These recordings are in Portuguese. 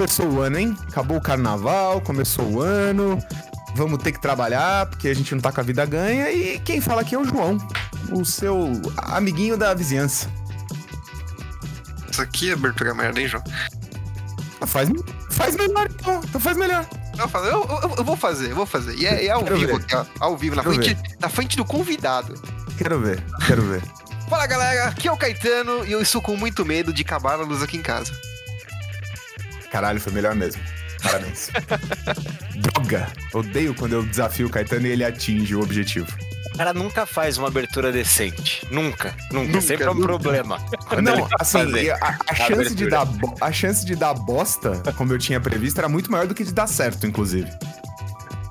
Começou o ano, hein? Acabou o carnaval, começou o ano. Vamos ter que trabalhar porque a gente não tá com a vida ganha. E quem fala aqui é o João, o seu amiguinho da vizinhança. Isso aqui é abertura merda, hein, João? Ah, Faz, faz melhor, então. Então faz melhor. Eu, eu, eu- vou fazer, eu vou fazer. E é, é ao Quero vivo aqui, ó. Ao vivo, na frente, na frente do convidado. Quero ver, quero ver. Fala galera, aqui é o Caetano e eu estou com muito medo de acabar a luz aqui em casa. Caralho, foi melhor mesmo. Parabéns. Droga! Odeio quando eu desafio o Caetano e ele atinge o objetivo. O cara nunca faz uma abertura decente. Nunca. Nunca. Nunca, Sempre é um nunca. problema. Quando Não, assim, fazer. a, a chance de dar, a chance de dar bosta, como eu tinha previsto, era muito maior do que de dar certo, inclusive.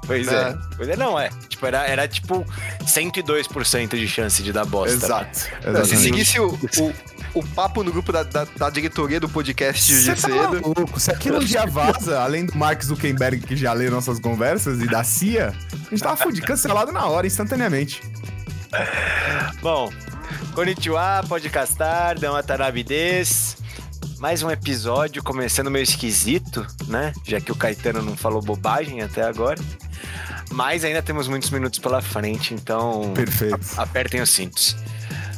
Pois É. é. Pois é, não, é. Tipo, era, era tipo 102% de chance de dar bosta. Exato. Se exatamente. seguisse o, o, o papo no grupo da, da, da diretoria do podcast de Você tá cedo. maluco? Se aquilo dia vaza, além do Mark Zuckerberg que já lê nossas conversas e da CIA, a gente tava fudido, cancelado na hora, instantaneamente. Bom, konnichiwa, podcastar, dão atarabidez. Mais um episódio começando meio esquisito, né? Já que o Caetano não falou bobagem até agora. Mas ainda temos muitos minutos pela frente, então Perfeito. apertem os cintos.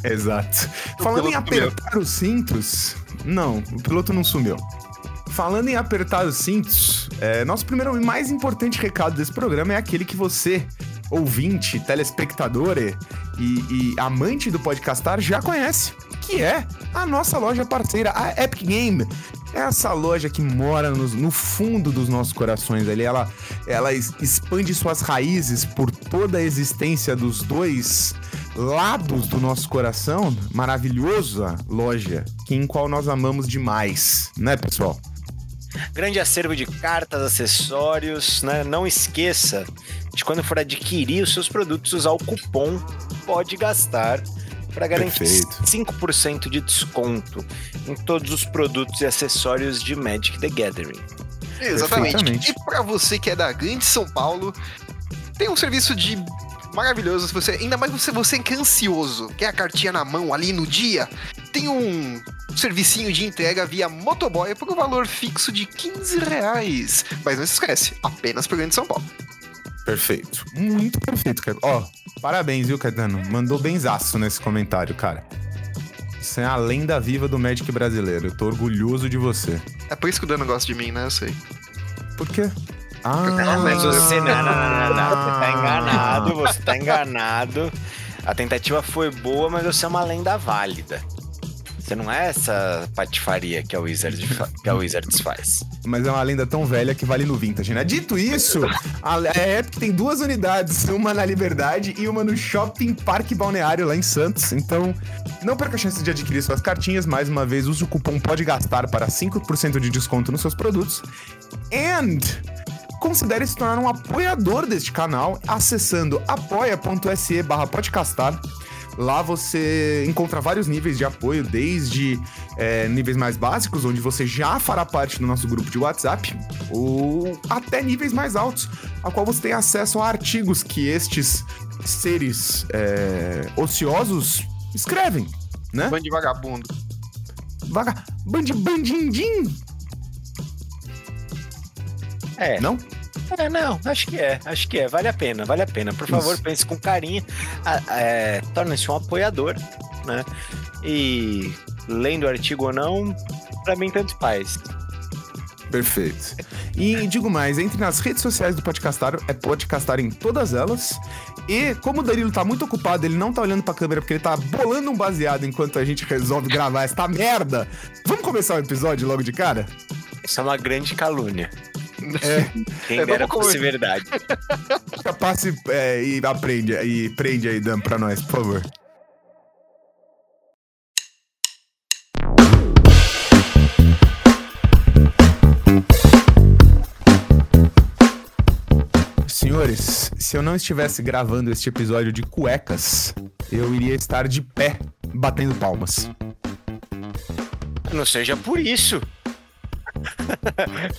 Exato. Falando em piloto sumiu. apertar os cintos. Não, o piloto não sumiu. Falando em apertar os cintos, é, nosso primeiro e mais importante recado desse programa é aquele que você, ouvinte, telespectador e, e amante do podcastar, já conhece, que é a nossa loja parceira, a Epic Game. Essa loja que mora nos- no, fundo dos nossos corações ali, ela, ela expande suas raízes por toda a existência dos dois lados do nosso coração. Maravilhosa loja, que em qual nós amamos demais, né, pessoal? Grande acervo de cartas, acessórios, né? Não esqueça de quando for adquirir os seus produtos usar o cupom Pode Gastar para garantir Perfeito. 5% de desconto em todos os produtos e acessórios de Magic the Gathering. Exatamente. E pra você que é da Grande São Paulo, tem um serviço de maravilhoso. Se você, ainda mais você, você que é ansioso, quer a cartinha na mão ali no dia, tem um servicinho de entrega via motoboy por um valor fixo de 15 reais. Mas não se esquece, apenas pro Grande São Paulo. Perfeito. Muito perfeito, cara. Ó, parabéns, viu, Caetano? Mandou benzaço nesse comentário, cara. Você é a lenda viva do Magic brasileiro. Eu tô orgulhoso de você. É por isso que o Dano gosta de mim, né? Eu sei. Por quê? Ah, Ah, mas você não, não, não, não, não. Você tá enganado, você tá enganado. A tentativa foi boa, mas você é uma lenda válida. Você não é essa patifaria que a Wizards, que a Wizards faz. Mas é uma lenda tão velha que vale no vintage, né? Dito isso, a a Epic tem duas unidades, uma na Liberdade e uma no Shopping Parque Balneário lá em Santos. Então, não perca a chance de adquirir suas cartinhas. Mais uma vez, use o cupom Pode Gastar para 5% de desconto nos seus produtos. And considere se tornar um apoiador deste canal acessando apoia.se barra podcastar. Lá você encontra vários níveis de apoio, desde é, níveis mais básicos, onde você já fará parte do nosso grupo de WhatsApp, ou até níveis mais altos, a qual você tem acesso a artigos que estes seres é, ociosos escrevem, né? Bando de vagabundo. Vaga... Bandi bandindim! É. Não? É, não, acho que é, acho que é, vale a pena, vale a pena. Por favor, Isso. pense com carinho, é, torne-se um apoiador, né? E lendo o artigo ou não, pra mim tanto faz. Perfeito. E digo mais, entre nas redes sociais do Podcastar, é Podcastar em todas elas. E como o Danilo tá muito ocupado, ele não tá olhando pra câmera porque ele tá bolando um baseado enquanto a gente resolve gravar esta merda. Vamos começar o episódio logo de cara? Isso é uma grande calúnia. É, Quem É, dera fosse verdade. passe é, e aprende e prende aí, Dan, pra nós, por favor. Senhores, se eu não estivesse gravando este episódio de cuecas, eu iria estar de pé, batendo palmas. Não seja por isso.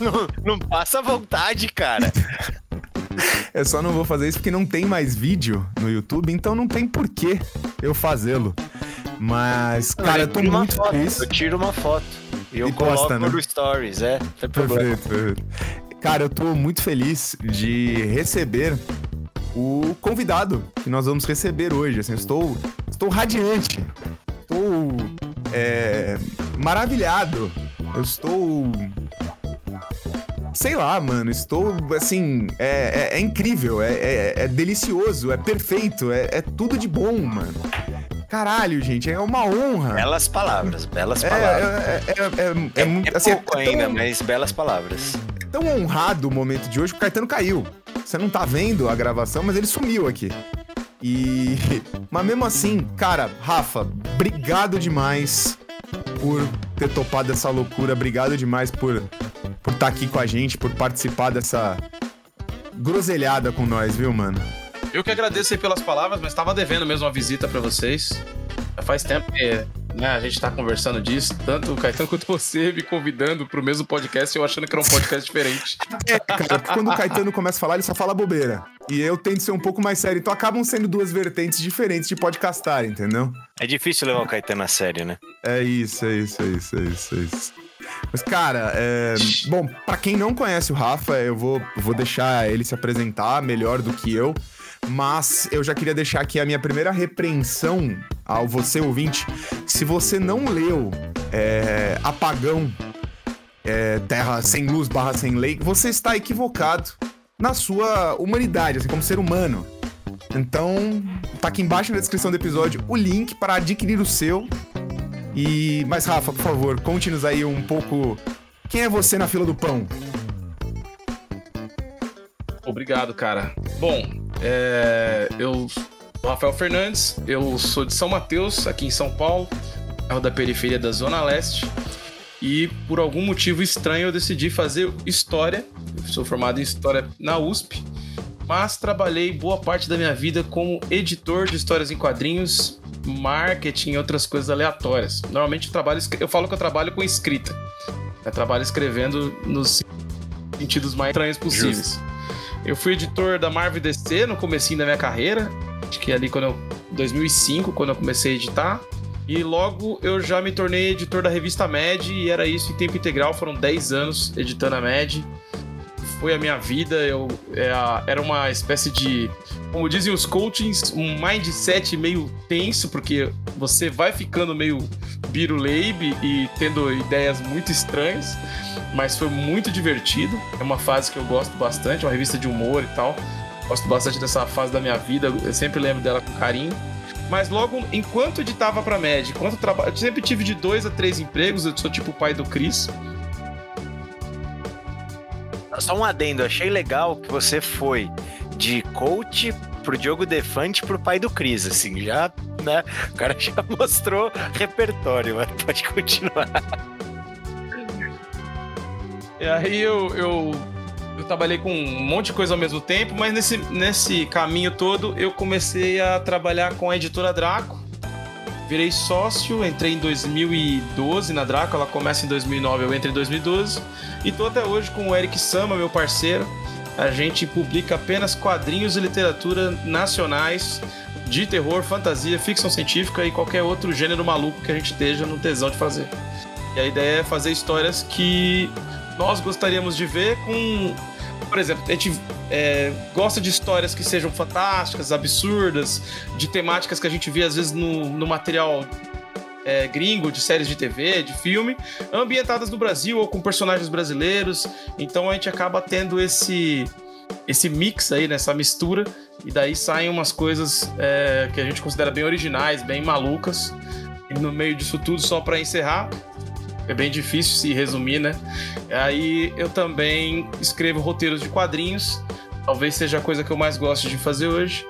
Não, não passa vontade, cara. Eu só não vou fazer isso porque não tem mais vídeo no YouTube, então não tem porquê eu fazê-lo. Mas, cara, eu tô muito foto, feliz. Eu tiro uma foto. E eu E coloco posta, né? no Stories, é. Tem problema. Perfeito, perfeito. Cara, eu tô muito feliz de receber o convidado que nós vamos receber hoje. Assim, eu estou, estou radiante. Estou é, maravilhado. Eu estou. Sei lá, mano. Estou, assim. É, é- é incrível, é, é- é delicioso, é perfeito, é, é tudo de bom, mano. Caralho, gente, é uma honra. Belas palavras, belas É, palavras. é, é, é, é, É, muito. é assim, pouco é tão- ainda, mas belas palavras. tão honrado o momento de hoje que o Caetano caiu. Você não tá vendo a gravação, mas ele sumiu aqui. E. Mas mesmo assim, cara, Rafa, obrigado demais por ter topado essa loucura. Obrigado demais por por estar aqui com a gente, por participar dessa groselhada com nós, viu, mano? Eu que agradeço aí pelas palavras, mas tava devendo mesmo uma visita pra vocês. Já faz tempo que né, a gente tá conversando disso, tanto o Caetano quanto você me convidando pro mesmo podcast, eu achando que era um podcast diferente. É, cara, porque quando o Caetano começa a falar, ele só fala bobeira. E eu tento ser um pouco mais sério. Então acabam sendo duas vertentes diferentes de podcastar, entendeu? É difícil levar o Caetano a sério, né? É isso, é isso, é isso, é isso, é isso. Mas, cara, é... bom, pra quem não conhece o Rafa, eu vou, vou deixar ele se apresentar melhor do que eu. Mas eu já queria deixar aqui a minha primeira repreensão ao você ouvinte. Se você não leu é, Apagão, é, Terra Sem Luz barra Sem Lei, você está equivocado na sua humanidade, assim, como ser humano. Então, tá aqui embaixo na descrição do episódio o link para adquirir o seu. E, mas Rafa, por favor, conte-nos aí um pouco quem é você na fila do pão. Obrigado, cara. Bom, é, eu sou Rafael Fernandes, eu sou de São Mateus, aqui em São Paulo, bairro da periferia da Zona Leste. E por algum motivo estranho eu decidi fazer história. Eu sou formado em história na USP, mas trabalhei boa parte da minha vida como editor de histórias em quadrinhos, marketing e outras coisas aleatórias. Normalmente eu trabalho, eu falo que eu trabalho com escrita. Eu trabalho escrevendo nos sentidos mais estranhos possíveis. Eu fui editor da Marvel DC no comecinho da minha carreira, acho que ali quando eu 2005, quando eu comecei a editar. E logo eu já me tornei editor da revista Mad e era isso em tempo integral, foram 10 anos editando a Mad. Foi a minha vida, eu é era uma espécie de, como dizem os coachings, um mindset meio tenso, porque você vai ficando meio biruleibe e tendo ideias muito estranhas mas foi muito divertido. É uma fase que eu gosto bastante, é uma revista de humor e tal. Gosto bastante dessa fase da minha vida, eu sempre lembro dela com carinho. Mas logo, enquanto editava pra Med, enquanto traba... eu sempre tive de dois a três empregos, eu sou tipo o pai do Chris. Só um adendo, achei legal que você foi de coach pro Diogo Defante pro pai do Cris, assim, já, né? O cara já mostrou repertório, mas pode continuar. E aí eu, eu, eu trabalhei com um monte de coisa ao mesmo tempo, mas nesse, nesse caminho todo eu comecei a trabalhar com a editora Draco. Virei sócio, entrei em 2012 na Draco, ela começa em 2009, eu entro em 2012. E tô até hoje com o Eric Sama, meu parceiro. A gente publica apenas quadrinhos e literatura nacionais de terror, fantasia, ficção científica e qualquer outro gênero maluco que a gente esteja no tesão de fazer. E a ideia é fazer histórias que nós gostaríamos de ver com. Por exemplo, a gente é, gosta de histórias que sejam fantásticas, absurdas, de temáticas que a gente vê às vezes no, no material é, gringo, de séries de TV, de filme, ambientadas no Brasil ou com personagens brasileiros. Então a gente acaba tendo esse, esse mix aí, nessa mistura, e daí saem umas coisas é, que a gente considera bem originais, bem malucas. E no meio disso tudo, só para encerrar, é bem difícil se resumir, né? Aí eu também escrevo roteiros de quadrinhos, talvez seja a coisa que eu mais gosto de fazer hoje.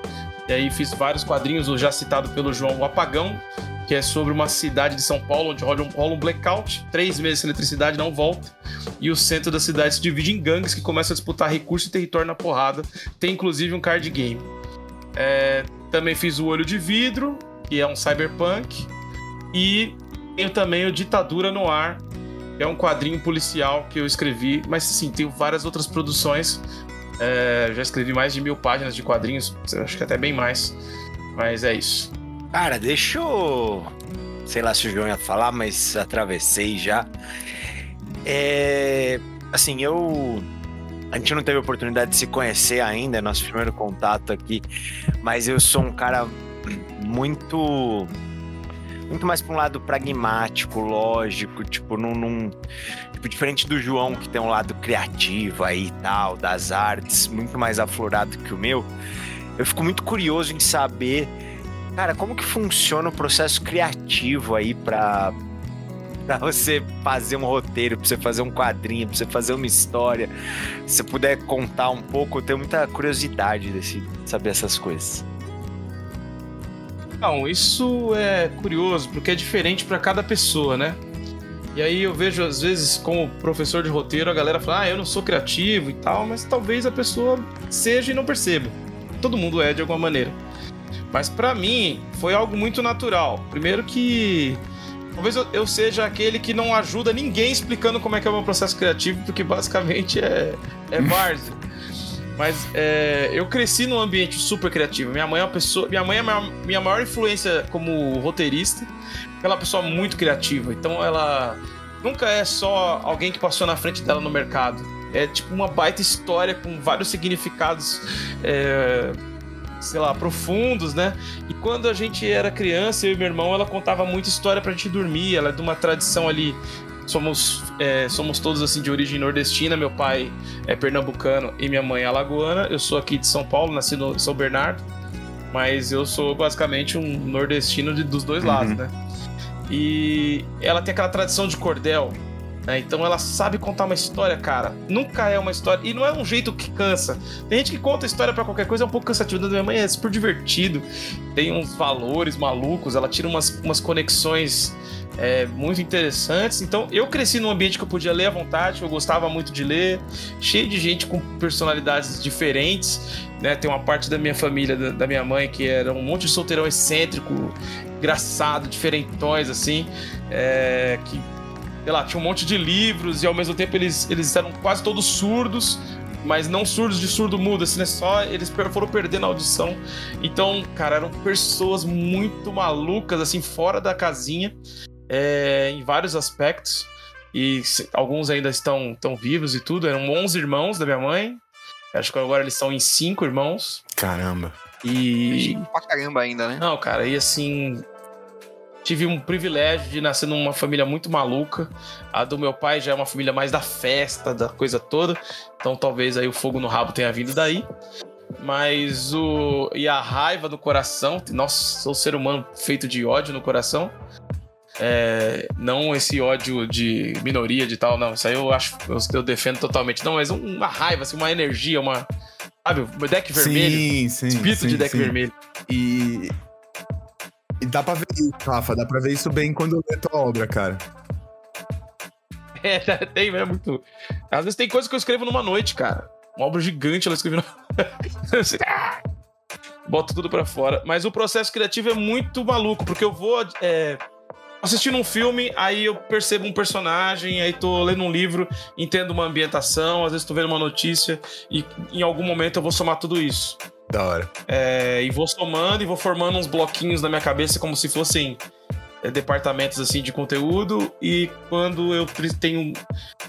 E aí fiz vários quadrinhos, o já citado pelo João, O Apagão, que é sobre uma cidade de São Paulo onde rola um, rola um blackout, três meses sem eletricidade, não volta, e o centro da cidade se divide em gangues que começam a disputar recurso e território na porrada. Tem inclusive um card game. É, também fiz o Olho de Vidro, que é um cyberpunk, e tenho também o Ditadura no Ar, que é um quadrinho policial que eu escrevi, mas sim, tenho várias outras produções. É, já escrevi mais de mil páginas de quadrinhos, acho que até bem mais. Mas é isso. Cara, deixa eu. Sei lá se o João ia falar, mas atravessei já. É. Assim, eu. A gente não teve oportunidade de se conhecer ainda, é nosso primeiro contato aqui, mas eu sou um cara muito. Muito mais para um lado pragmático, lógico, tipo, num, num tipo, diferente do João, que tem um lado criativo aí e tal, das artes, muito mais aflorado que o meu. Eu fico muito curioso em saber, cara, como que funciona o processo criativo aí para para você fazer um roteiro, para você fazer um quadrinho, para você fazer uma história. Se você puder contar um pouco, eu tenho muita curiosidade de saber essas coisas. Não, isso é curioso, porque é diferente para cada pessoa, né? E aí eu vejo, às vezes, como professor de roteiro, a galera fala, ah, eu não sou criativo e tal, mas talvez a pessoa seja e não perceba. Todo mundo é de alguma maneira. Mas para mim, foi algo muito natural. Primeiro que Talvez eu, seja aquele que não ajuda ninguém explicando como é que é o meu processo criativo, porque basicamente é, é várzea. Mas é, eu cresci num ambiente super criativo. Minha mãe é uma pessoa. Minha mãe é a minha maior influência como roteirista. Ela é uma pessoa muito criativa. Então ela nunca é só alguém que passou na frente dela no mercado. É tipo uma baita história com vários significados. É, sei lá, profundos, né? E quando a gente era criança, eu e meu irmão, ela contava muita história pra gente dormir. Ela é de uma tradição ali. Somos, é, somos todos assim de origem nordestina. Meu pai é pernambucano e minha mãe é alagoana. Eu sou aqui de São Paulo, nasci no São Bernardo. Mas eu sou basicamente um nordestino de, dos dois lados, uhum. né? E ela tem aquela tradição de cordel, né? Então ela sabe contar uma história, cara. Nunca é uma história. E não é um jeito que cansa. Tem gente que conta história para qualquer coisa, é um pouco cansativo. Da minha mãe é super divertido. Tem uns valores malucos, ela tira umas, umas conexões é, muito interessantes. Então eu cresci num ambiente que eu podia ler à vontade, eu gostava muito de ler, cheio de gente com personalidades diferentes. Né? Tem uma parte da minha família, da, da minha mãe, que era um monte de solteirão excêntrico, engraçado, diferentões, assim, é, que sei lá, tinha um monte de livros e ao mesmo tempo eles, eles eram quase todos surdos, mas não surdos de surdo mudo, assim, né? Só eles foram perdendo a audição. Então, cara, eram pessoas muito malucas, assim, fora da casinha, é, em vários aspectos. E alguns ainda estão, estão vivos e tudo. Eram 11 irmãos da minha mãe. Acho que agora eles são em cinco irmãos. Caramba. E. Pra caramba ainda, né? Não, cara, e assim, tive um privilégio de nascer numa família muito maluca. A do meu pai já é uma família mais da festa, da coisa toda. Então talvez aí o fogo no rabo tenha vindo daí. Mas o. E a raiva no coração. Nossa, sou um ser humano feito de ódio no coração. É, não esse ódio de minoria de tal, não. Isso aí eu acho eu defendo totalmente. Não, mas uma raiva, assim, uma energia, uma. Sabe, deck vermelho. Sim, sim. Espírito sim, de deck vermelho. E e dá pra ver isso, Rafa, dá pra ver isso bem quando lê tua obra, cara. É, tem, é muito. Às vezes tem coisa que eu escrevo numa noite, cara. Uma obra gigante ela escreveu. Boto tudo pra fora. Mas o processo criativo é muito maluco, porque eu vou é, assistindo um filme, aí eu percebo um personagem, aí tô lendo um livro, entendo uma ambientação, às vezes tô vendo uma notícia, e em algum momento eu vou somar tudo isso. Da hora. É, e vou somando e vou formando uns bloquinhos na minha cabeça como se fossem é, departamentos assim de conteúdo. E quando eu tenho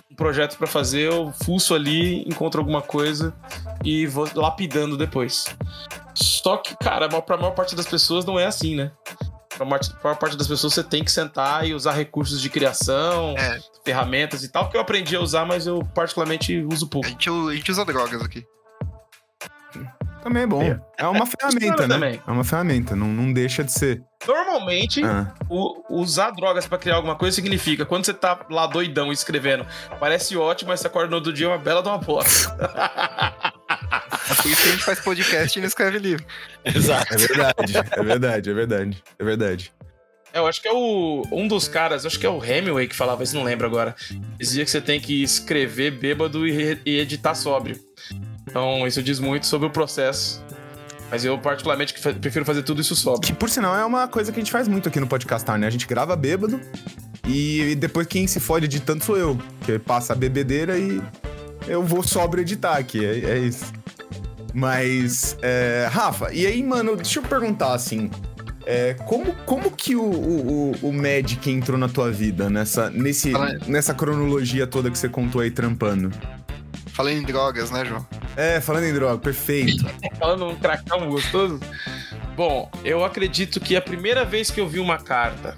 um projeto para fazer, eu fuço ali, encontro alguma coisa e vou lapidando depois. Só que, cara, pra maior parte das pessoas não é assim, né? Pra maior parte das pessoas você tem que sentar e usar recursos de criação, é. ferramentas e tal, que eu aprendi a usar, mas eu particularmente uso pouco. A gente, a gente usa drogas aqui. Também é bom. É, é uma é, ferramenta, né? Também. É uma ferramenta, não, não deixa de ser. Normalmente, ah. o, usar drogas para criar alguma coisa significa quando você tá lá doidão escrevendo, parece ótimo, mas você acorda no outro dia é uma bela de uma bosta. É por isso que a gente faz podcast e não escreve livro. Exato. É verdade, é verdade, é verdade, é verdade. É, eu acho que é o, um dos caras, acho que é o Hemingway que falava isso, não lembro agora. Dizia que você tem que escrever bêbado e, e editar sóbrio. Então, isso diz muito sobre o processo. Mas eu, particularmente, prefiro fazer tudo isso sóbrio. Que, por sinal, é uma coisa que a gente faz muito aqui no Podcastar, né? A gente grava bêbado e depois quem se fode editando sou eu. Que passa a bebedeira e eu vou sóbrio editar aqui. É, é isso. Mas, é, Rafa, e aí, mano, deixa eu perguntar assim. É, como, como que o, o, o Magic entrou na tua vida, nessa, nesse, nessa cronologia toda que você contou aí trampando? Falando em drogas, né, João? É, falando em droga, perfeito. Falando um cracão gostoso. Bom, eu acredito que a primeira vez que eu vi uma carta,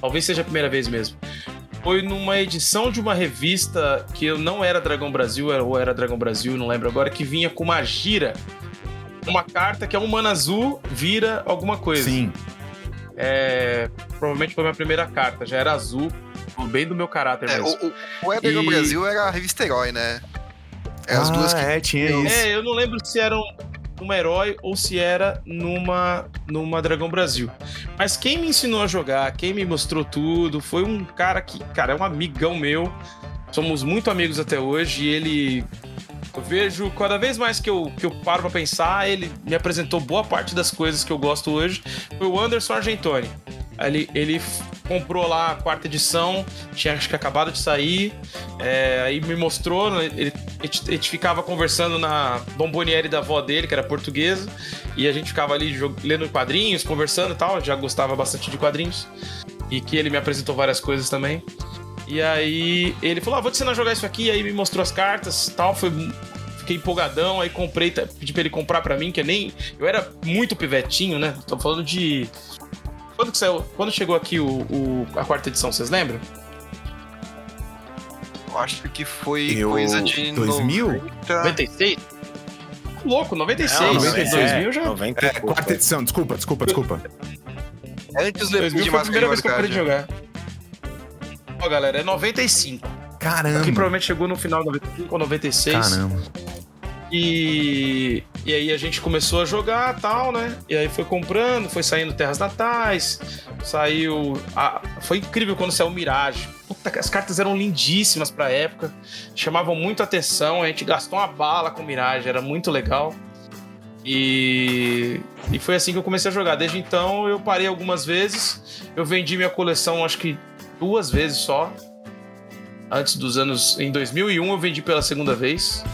talvez seja a primeira vez mesmo, foi numa edição de uma revista que eu não era Dragão Brasil, era- ou era Dragão Brasil, não lembro agora, que vinha com uma gira. Uma carta que é um mana azul, vira alguma coisa. Sim. É, provavelmente foi minha primeira carta, já era azul, bem do meu caráter É, mesmo. o, o, o Dragão E- Brasil era a revista Herói, né? É as ah, duas que. é, tinha eu- isso. É, eu não lembro se era um, numa herói ou se era numa, numa Dragão Brasil. Mas quem me ensinou a jogar, quem me mostrou tudo, foi um cara que, cara, é um amigão meu. Somos muito amigos até hoje e ele. Eu vejo cada vez mais que eu, que eu paro pra pensar, ele me apresentou boa parte das coisas que eu gosto hoje. Foi o Anderson Argentoni. Ele, ele comprou lá a quarta edição, tinha acho que acabado de sair. é, aí me mostrou, né, ele, a gente- ficava conversando na bomboniere da avó dele, que era portuguesa, e a gente ficava ali jog- lendo quadrinhos, conversando e tal. Já gostava bastante de quadrinhos. E que ele me apresentou várias coisas também. E aí ele falou: ah, vou te ensinar a jogar isso aqui. Aí me mostrou as cartas tal. Foi, fiquei empolgadão. Aí comprei, tá, pedi pra ele comprar pra mim, que eu nem. Eu era muito pivetinho, né? Tô falando de. Quando que saiu? Quando chegou aqui o, o- a quarta edição, vocês lembram? Eu acho que foi Eu- coisa de. 2000? 90. 96? Louco, 96, Não, 92 é, mil já. 90 e É, quarta edição, desculpa, desculpa, desculpa. Antes ou 2000 depois de foi a primeira vez que eu parei de jogar. Ó, galera, é 95. Caramba. Que provavelmente chegou no final de 95 ou 96. Caramba. E, e aí a gente começou a jogar tal, né? E aí foi comprando, foi saindo Terras Natais, saiu. a- foi incrível quando saiu Mirage. Puta, as cartas eram lindíssimas pra época, chamavam muito atenção. A gente gastou uma bala com Mirage, era muito legal. E, e foi assim que eu comecei a jogar. Desde então eu parei algumas vezes. Eu vendi minha coleção, acho que duas vezes só. Antes dos anos. Em 2001 eu vendi pela segunda vez.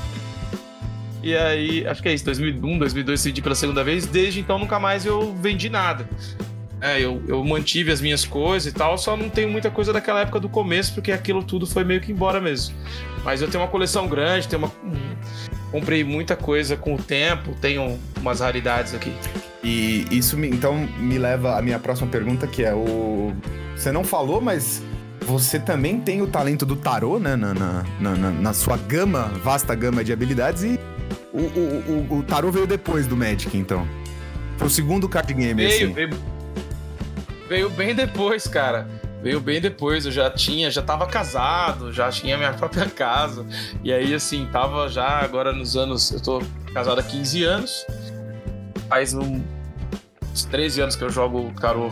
E aí, acho que é isso, 2001, 2002 vendi pela segunda vez. Desde então nunca mais eu vendi nada. É, eu, eu mantive as minhas coisas e tal, só não tenho muita coisa daquela época do começo, porque aquilo tudo foi meio que embora mesmo. Mas eu tenho uma coleção grande, tenho uma. Comprei muita coisa com o tempo, tenho umas raridades aqui. E isso me, então me leva à minha próxima pergunta, que é o. Você não falou, mas você também tem o talento do tarô, né? Na, na, na, na- sua gama, vasta gama de habilidades, e o, o, o, o tarô veio depois do Magic, então. Pro segundo card game, Veio, assim. veio, veio bem depois, cara. Veio bem depois, eu já tinha, já tava casado, já tinha minha própria casa. E aí, assim, tava já agora nos anos. Eu tô casado há 15 anos. Faz um- uns 13 anos que eu jogo tarô.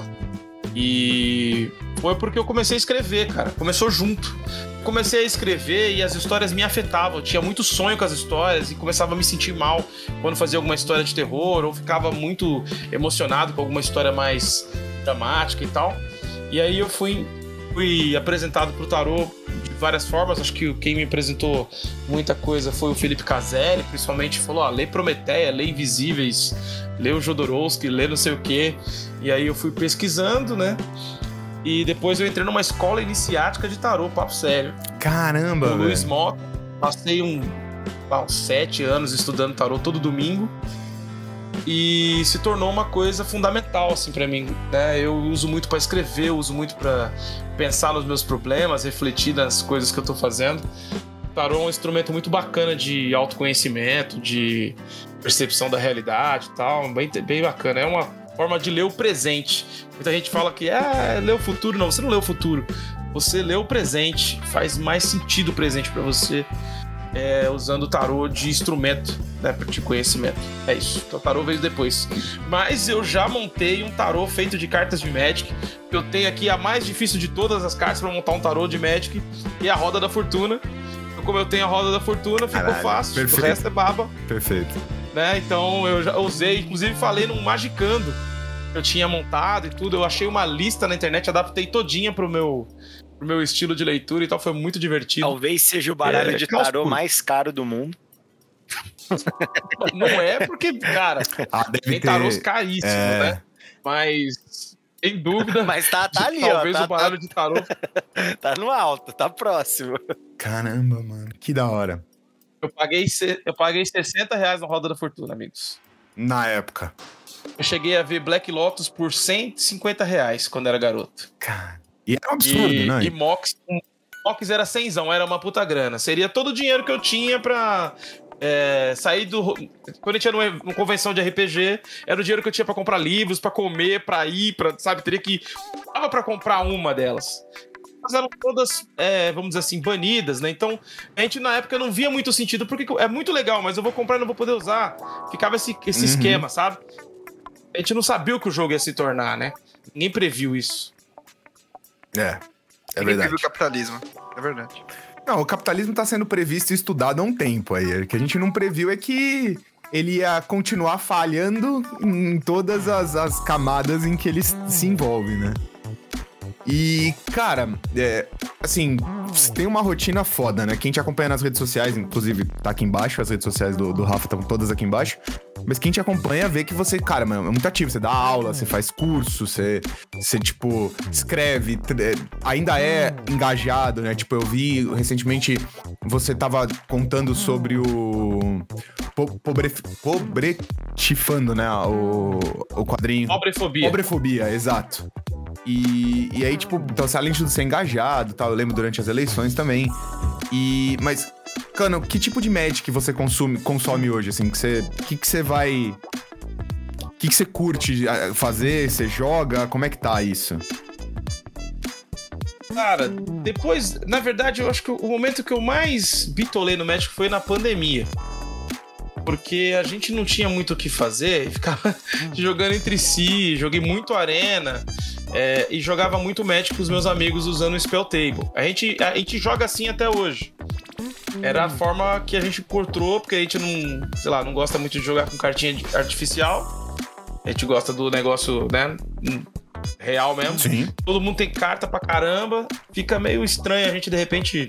E foi porque eu comecei a escrever, cara. Começou junto. Comecei a escrever e as histórias me afetavam. Eu tinha muito sonho com as histórias e começava a me sentir mal quando fazia alguma história de terror ou ficava muito emocionado com alguma história mais dramática e tal. E aí eu fui, fui apresentado pro tarô de várias formas. Acho que quem me apresentou muita coisa foi o Felipe Caselli, principalmente falou: ó, lê Prometeia, lê Invisíveis, lê o Jodorowsky, lê não sei o quê. E aí eu fui pesquisando, né? E depois eu entrei numa escola iniciática de tarô, papo sério. Caramba, o Luiz. Mota. Passei um, ah, uns sete anos estudando tarô todo domingo. E se tornou uma coisa fundamental, assim, para mim. Né? Eu uso muito para escrever, uso muito para pensar nos meus problemas, refletir nas coisas que eu tô fazendo. Tarô é um instrumento muito bacana de autoconhecimento, de percepção da realidade e tal. Bem, bem bacana. É uma forma de ler o presente. Muita gente fala que é ler o futuro. Não, você não lê o futuro. Você lê o presente. Faz mais sentido o presente para você é, usando o tarô de instrumento né, de conhecimento. É isso. Então, o tarô veio depois. Mas eu já montei um tarô feito de cartas de Magic. Eu tenho aqui a mais difícil de todas as cartas para montar um tarô de Magic e a Roda da Fortuna. Então, como eu tenho a Roda da Fortuna, ficou Caralho, fácil. perfeito. O resto é baba Perfeito. né? Então eu já usei, inclusive falei num Magicando que eu tinha montado e tudo. Eu achei uma lista na internet, adaptei todinha pro meu, pro meu estilo de leitura e tal. Foi muito divertido. Talvez seja o baralho É, de tarô mais caro do mundo. Não é porque, cara, Ah, tem ter. tarôs caríssimos, É. né? Mas Sem dúvida. Mas tá, tá ali, Talvez ó. Tá, o baralho de tarô. tá, tá no alto, tá próximo. Caramba, mano. Que da hora. Eu paguei, eu paguei 60 reais na Roda da Fortuna, amigos. Na época. Eu cheguei a ver Black Lotus por 150 reais quando era garoto. Cara. E era um absurdo, e, né? e Mox, Mox era cenzão, era uma puta grana. Seria todo o dinheiro que eu tinha pra é, sair do. Quando a gente ia numa, convenção de RPG, era o dinheiro que eu tinha pra comprar livros, pra comer, pra ir, pra, sabe? Teria que. Dava pra comprar uma delas. Mas eram todas, é, vamos dizer assim, banidas, né? Então, a gente na época não via muito sentido, porque é muito legal, mas eu vou comprar e não vou poder usar. Ficava esse, esse Uhum. esquema, sabe? A gente não sabia o que o jogo ia se tornar, né? Ninguém previu isso. É. É Ninguém verdade. o capitalismo. É verdade. Não, o capitalismo tá sendo previsto e estudado há um tempo aí. O que a gente não previu é que ele ia continuar falhando em todas as, as camadas em que ele se envolve, né? E, cara, é, assim, tem uma rotina foda, né? Quem te acompanha nas redes sociais, inclusive tá aqui embaixo, as redes sociais do, do Rafa estão todas aqui embaixo. Mas quem te acompanha vê que você, cara, mano, é muito ativo. Você dá aula, você faz curso, você, você tipo, escreve, é, ainda é engajado, né? Tipo, eu vi recentemente você tava contando sobre o. Po, pobre, pobretifando, né? O, o quadrinho. Pobrefobia. Pobrefobia, exato. E, e aí, tipo, então, além de ser engajado tal, eu lembro durante as eleições também. E. Mas, Cano, que tipo de Magic você consome, consome hoje, assim? Que você. que, que você vai. O que, que você curte ah, fazer? Você joga? Como é que tá isso? Cara, depois, na verdade, eu acho que o momento que eu mais bitolei no Magic foi na pandemia. Porque a gente não tinha muito o que fazer e ficava jogando entre si, joguei muito Arena é, e jogava muito Magic com os meus amigos usando o Spell Table. A gente, a gente joga assim até hoje. Era a forma que a gente encontrou, porque a gente não, sei lá, não gosta muito de jogar com cartinha artificial. A gente gosta do negócio, né, real mesmo Sim. todo mundo tem carta pra caramba, fica meio estranho a gente de repente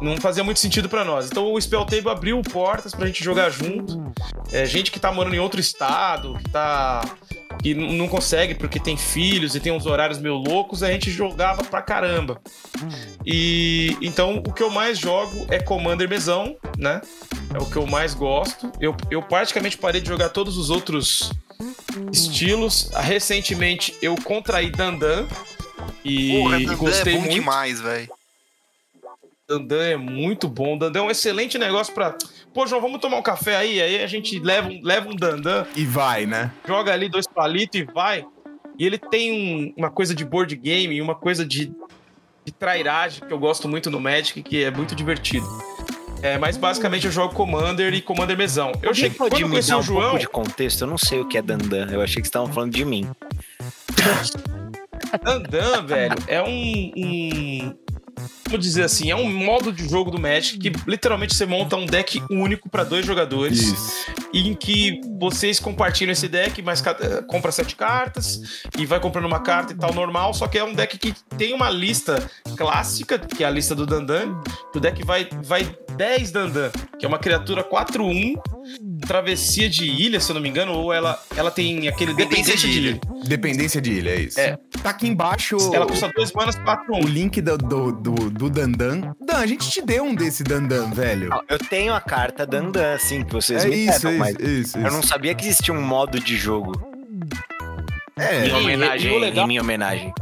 não fazia muito sentido pra nós. Então o Spell Table abriu portas pra gente jogar junto. É, gente que tá morando em outro estado, que tá que não consegue porque tem filhos e tem uns horários meio loucos, a gente jogava pra caramba. E então o que eu mais jogo é Commander Mesão, né? É o que eu mais gosto. Eu, eu praticamente parei de jogar todos os outros estilos. Recentemente eu contraí Dandan e, Porra, e Dandan gostei é bom muito. demais, velho. Dandan é muito bom. Dandan é um excelente negócio pra. Pô, João, vamos tomar um café aí? Aí a gente leva um, leva um Dandan, E vai, né? joga ali dois palitos e vai. E ele tem um- uma coisa de board game, uma coisa de, de trairagem que eu gosto muito no Magic, que é muito divertido. É, mas basicamente eu jogo Commander e Commander mesão. Eu Alguém cheguei, quando pode eu me conheci dar o um João, pouco de contexto? Eu não sei o que é Dandan. Eu achei que estavam falando de mim. Dandan, velho, é um, um. Vou dizer assim, é um modo de jogo do Magic que literalmente você monta um deck único pra dois jogadores. Isso. em que vocês compartilham esse deck, mas cada- compra sete cartas e vai comprando uma carta e tal normal, só que é um deck que tem uma lista clássica, que é a lista do Dandan. O deck vai, vai 10 Dandan, que é uma criatura 4-1, travessia de ilha, se eu não me engano, ou ela, ela tem aquele Dependência dependência de de ilha. ilha. Dependência de ilha, é isso. É. Tá aqui embaixo Ela custa 2 manas o 4-1. link do, do, do, do Dandan. Dan, a gente te deu um desse Dandan, velho. Eu tenho a carta Dandan, assim, que vocês É me isso, deram, isso, mas isso, eu isso. não sabia que existia um modo de jogo É, em E- homenagem, e o legal- em minha homenagem.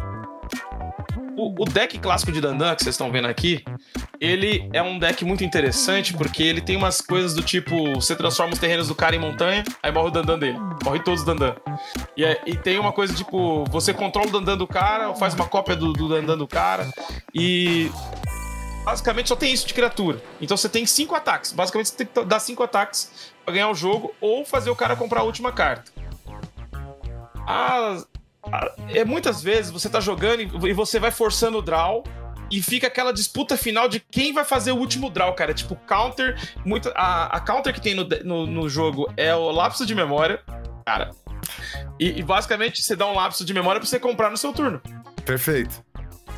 O, o deck clássico de Dandan, que vocês estão vendo aqui, ele é um deck muito interessante porque ele tem umas coisas do tipo: você transforma os terrenos do cara em montanha, aí morre o Dandan dele. Morre todos os Dandan. E, é- e tem uma coisa tipo: você controla o Dandan do cara, faz uma cópia do, do Dandan do cara, e. Basicamente só tem isso de criatura. Então você tem cinco ataques. Basicamente você tem que dar cinco ataques pra ganhar o jogo ou fazer o cara comprar a última carta. As, a- é muitas vezes você tá jogando e, você vai forçando o draw e fica aquela disputa final de quem vai fazer o último draw, cara. Tipo, counter. Muita, a, a counter que tem no, no, no jogo é o lapso de memória, cara. E, e basicamente você dá um lapso de memória pra você comprar no seu turno. perfeito.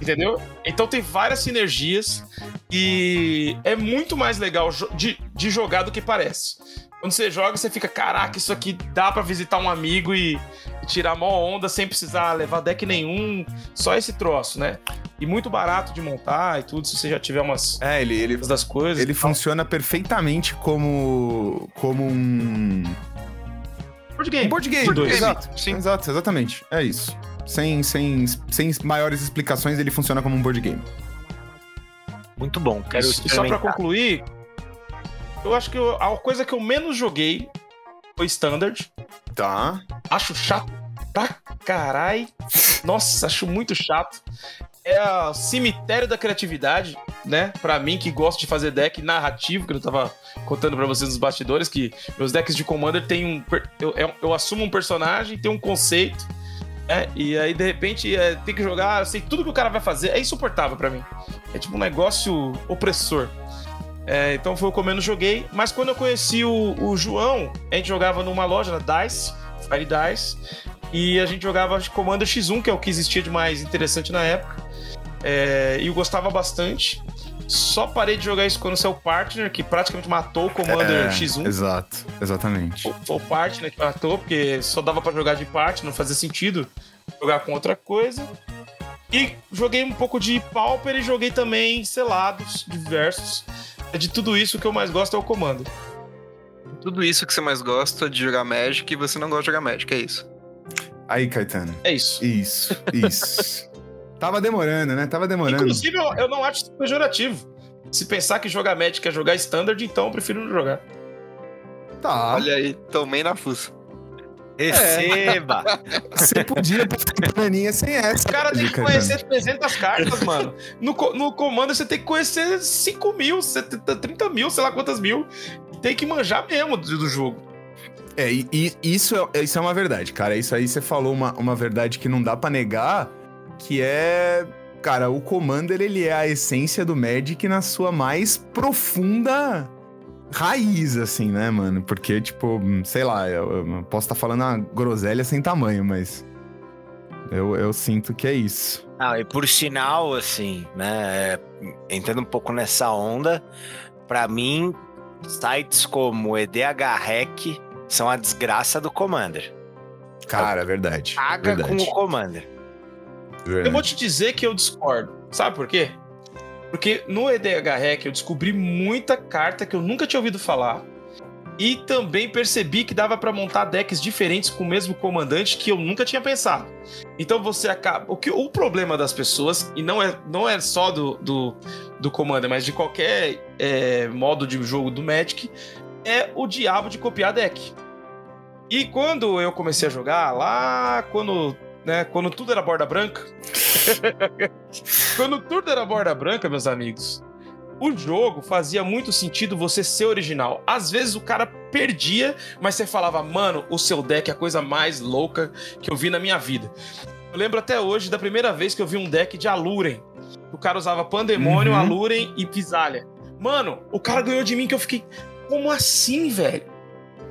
Entendeu? Então tem várias sinergias e é muito mais legal de, de jogar do que parece. Quando você joga, você fica, caraca, isso aqui dá pra visitar um amigo e, e tirar mó onda sem precisar levar deck nenhum, só esse troço, né? E muito barato de montar e tudo, se você já tiver umas É, ele, ele, das coisas. ele funciona perfeitamente como, como um, Board game. um board game. Board game, Exato, sim. exato, exatamente. É isso. Sem, sem, sem maiores explicações, ele funciona como um board game. Muito bom. Quero. E só pra experimentar. concluir, eu acho que eu- a coisa que eu menos joguei foi Standard. Tá. Acho chato pra carai. Nossa, acho muito chato. É o cemitério da criatividade, né? Pra mim, que gosto de fazer deck narrativo, que eu tava contando pra vocês nos bastidores, que meus decks de Commander tem um. Eu, eu, eu assumo um personagem, tem um conceito, né? E aí, de repente, é, tem que jogar, eu sei tudo que o cara vai fazer. É insuportável pra mim. É tipo um negócio opressor. É, então foi o que eu menos joguei. Mas quando eu conheci o, o João, a gente jogava numa loja, na Dice, Fire Dice, e a gente jogava de Commander X1, que é o que existia de mais interessante na época. É, e eu gostava bastante. Só parei de jogar isso quando saiu o Partner, que praticamente matou o Commander É, X1. Exato, exatamente. Foi- Foi o Partner que matou, porque só dava pra jogar de parte, não fazia sentido jogar com outra coisa. E joguei um pouco de Pauper e joguei também selados diversos. É De tudo isso, o que eu mais gosto é o Commander. Tudo isso que você mais gosta de jogar Magic e você não gosta de jogar Magic, é isso. Aí, Caetano. É isso. Isso, isso. Tava demorando, né? Tava demorando. Inclusive, eu, eu não acho isso pejorativo. Se pensar que jogar Magic é jogar Standard, então eu prefiro não jogar. Tá. Olha aí, tomei na fuça. Receba! Você podia postar planinha sem essa. O cara tem que conhecer 300 cartas, mano. No, no Commander você tem que conhecer 5 mil, 70, 30 mil, sei lá quantas mil. Tem que manjar mesmo do, do jogo. É, e, e isso, é, isso é uma verdade, cara. Isso aí você falou uma, uma verdade que não dá pra negar, que é... Cara, o Commander, ele é a essência do Magic na sua mais profunda raiz, assim, né, mano? Porque, tipo, sei lá, eu, eu posso estar falando uma groselha sem tamanho, mas... Eu, eu sinto que é isso. Ah, e por sinal, assim, né? é, Entrando um pouco nessa onda, pra mim, sites como EDH Hack são a desgraça do Commander. Cara, é verdade. Paga com verdade, o Commander. verdade. Eu vou te dizer que eu discordo. Sabe por quê? Porque no EDH Hack eu descobri muita carta que eu nunca tinha ouvido falar. E também percebi que dava pra montar decks diferentes com o mesmo comandante que eu nunca tinha pensado. Então você acaba. O, que, o problema das pessoas, e não é, não é só do, do, do Commander, mas de qualquer é, modo de jogo do Magic, é o diabo de copiar deck. E quando eu comecei a jogar, lá quando, né, quando tudo era borda branca, quando tudo era borda branca, meus amigos, o jogo fazia muito sentido você ser original. Às vezes o cara perdia, mas você falava, mano, o seu deck é a coisa mais louca que eu vi na minha vida. Eu lembro até hoje da primeira vez que eu vi um deck de Aluren. O cara usava Pandemônio, Uhum. Aluren e Pisalha. Mano, o cara ganhou de mim que eu fiquei, como assim, velho?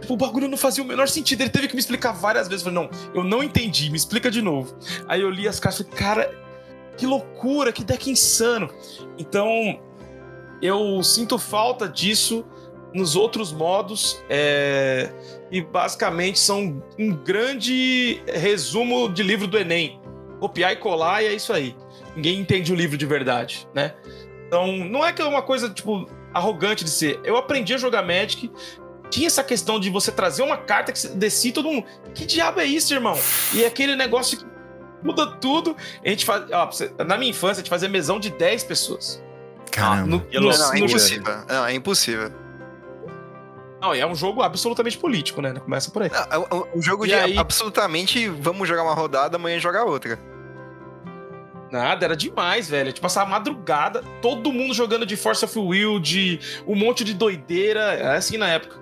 O bagulho não fazia o menor sentido. Ele teve que me explicar várias vezes. Eu falei, não, eu não entendi, me explica de novo. Aí eu li as cartas e falei, cara, que loucura, que deck insano. Então, eu sinto falta disso nos outros modos. é, E basicamente são um grande resumo de livro do Enem. Copiar e colar e é isso aí. Ninguém entende o livro de verdade, né? Então, não é que é uma coisa, tipo, arrogante de ser. Eu aprendi a jogar Magic. Tinha essa questão de você trazer uma carta que descia todo mundo. Que diabo é isso, irmão? E aquele negócio que muda tudo. A gente faz. ó, na minha infância, a gente fazia mesão de 10 pessoas. Caramba. No, no- Não, Não, é impossível. Não, é impossível. Não, e é um jogo absolutamente político, né? Começa por aí. Não, é um- um jogo E de aí? absolutamente vamos jogar uma rodada, amanhã jogar outra. Nada, era demais, velho. A gente passava a madrugada, todo mundo jogando de Force of Will, de um monte de doideira. Era assim na época.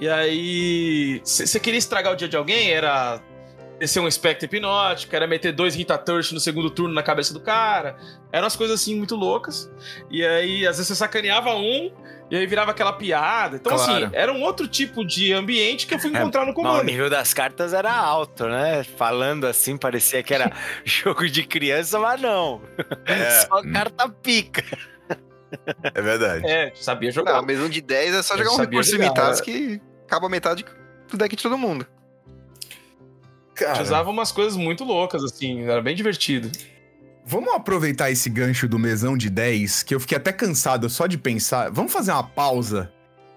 E aí. Você queria estragar o dia de alguém? Era descer um espectro hipnótico, era meter dois Rita Turch no segundo turno na cabeça do cara. Eram umas coisas assim muito loucas. E aí, às vezes você sacaneava um, e aí virava aquela piada. Então, Claro. assim, era um outro tipo de ambiente que eu fui É, encontrar no Mas o comando. nível das cartas era alto, né? Falando assim, parecia que era jogo de criança, mas não. Só carta pica. É verdade. É, sabia jogar. Não, mesmo de 10 é só Eu jogar um recurso limitado era- que acaba metade do deck de todo mundo. A gente Cara, usava umas coisas muito loucas, assim, era bem divertido. vamos aproveitar esse gancho do mesão de 10, que eu fiquei até cansado só de pensar. Vamos fazer uma pausa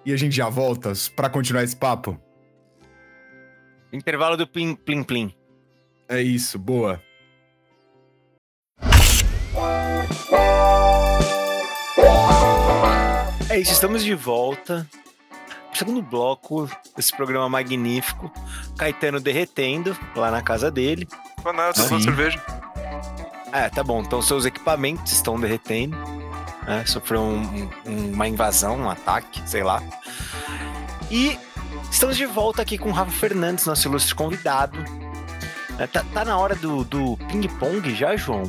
e a gente já volta pra continuar esse papo? Intervalo do plim plim plim. É isso, boa. É isso, estamos de volta. Segundo bloco desse programa magnífico. Caetano derretendo lá na casa dele. Não nada, Sim. tomando cerveja. É, tá bom. Então seus equipamentos estão derretendo. né? Sofreu um- um- uma invasão, um ataque, sei lá. E estamos de volta aqui com o Rafa Fernandes, nosso ilustre convidado. É, Tá, tá na hora do, do ping-pong já, João?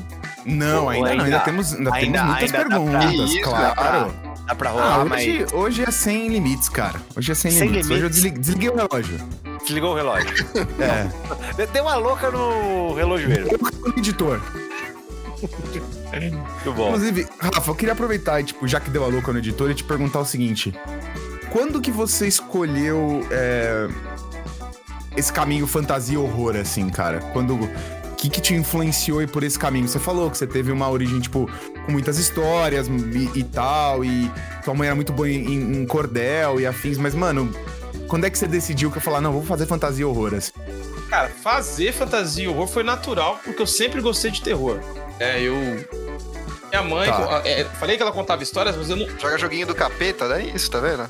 Não, Pô, ainda, não, ainda ainda- temos, ainda ainda- temos muitas ainda dá pra- perguntas, Isso, claro. Dá pra rolar, Ah, mas hoje, hoje é sem limites, cara. Hoje é sem, Sem limites. Hoje eu limites? desli- desliguei o relógio. Desligou o relógio. É. Deu uma louca no relojoeiro. Fui no editor. Muito bom. Inclusive, Rafa, eu queria aproveitar, e, tipo, já que deu a louca no editor, e te perguntar o seguinte: quando que você escolheu é, esse caminho fantasia e horror, assim, cara? Quando. O que, que te influenciou aí por esse caminho? Você falou que você teve uma origem, tipo, com muitas histórias e, e tal, e tua mãe era muito boa em, em cordel e afins, mas, mano, quando é que você decidiu que eu falar, não, vou fazer fantasia e horror, assim? Cara, fazer fantasia e horror foi natural, porque eu sempre gostei de terror. É, eu. Minha mãe. Tá. é, falei que ela contava histórias, mas eu não. Joga joguinho do capeta, é isso, tá vendo?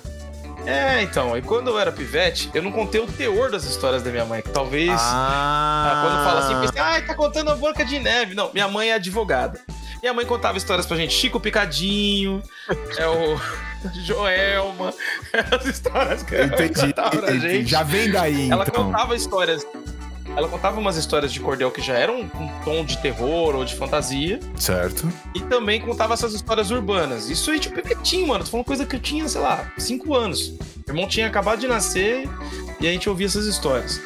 É, então. E quando eu era pivete, eu não contei o teor das histórias da minha mãe, que talvez. Ah, Ah, quando fala assim, pensa, ai, tá contando a Branca de Neve. Não, minha mãe é advogada. Minha mãe contava histórias pra gente. Chico Picadinho, é o Joelma. As histórias que ela Entendi. contava pra entendi. gente. Já vem daí, Ela então. contava histórias. Ela contava umas histórias de cordel que já eram um tom de terror ou de fantasia. Certo. E também contava essas histórias urbanas. Isso aí, tipo, pequenininho, mano. Tô falando coisa que eu tinha, sei lá, 5 anos. Meu irmão tinha acabado de nascer e a gente ouvia essas histórias.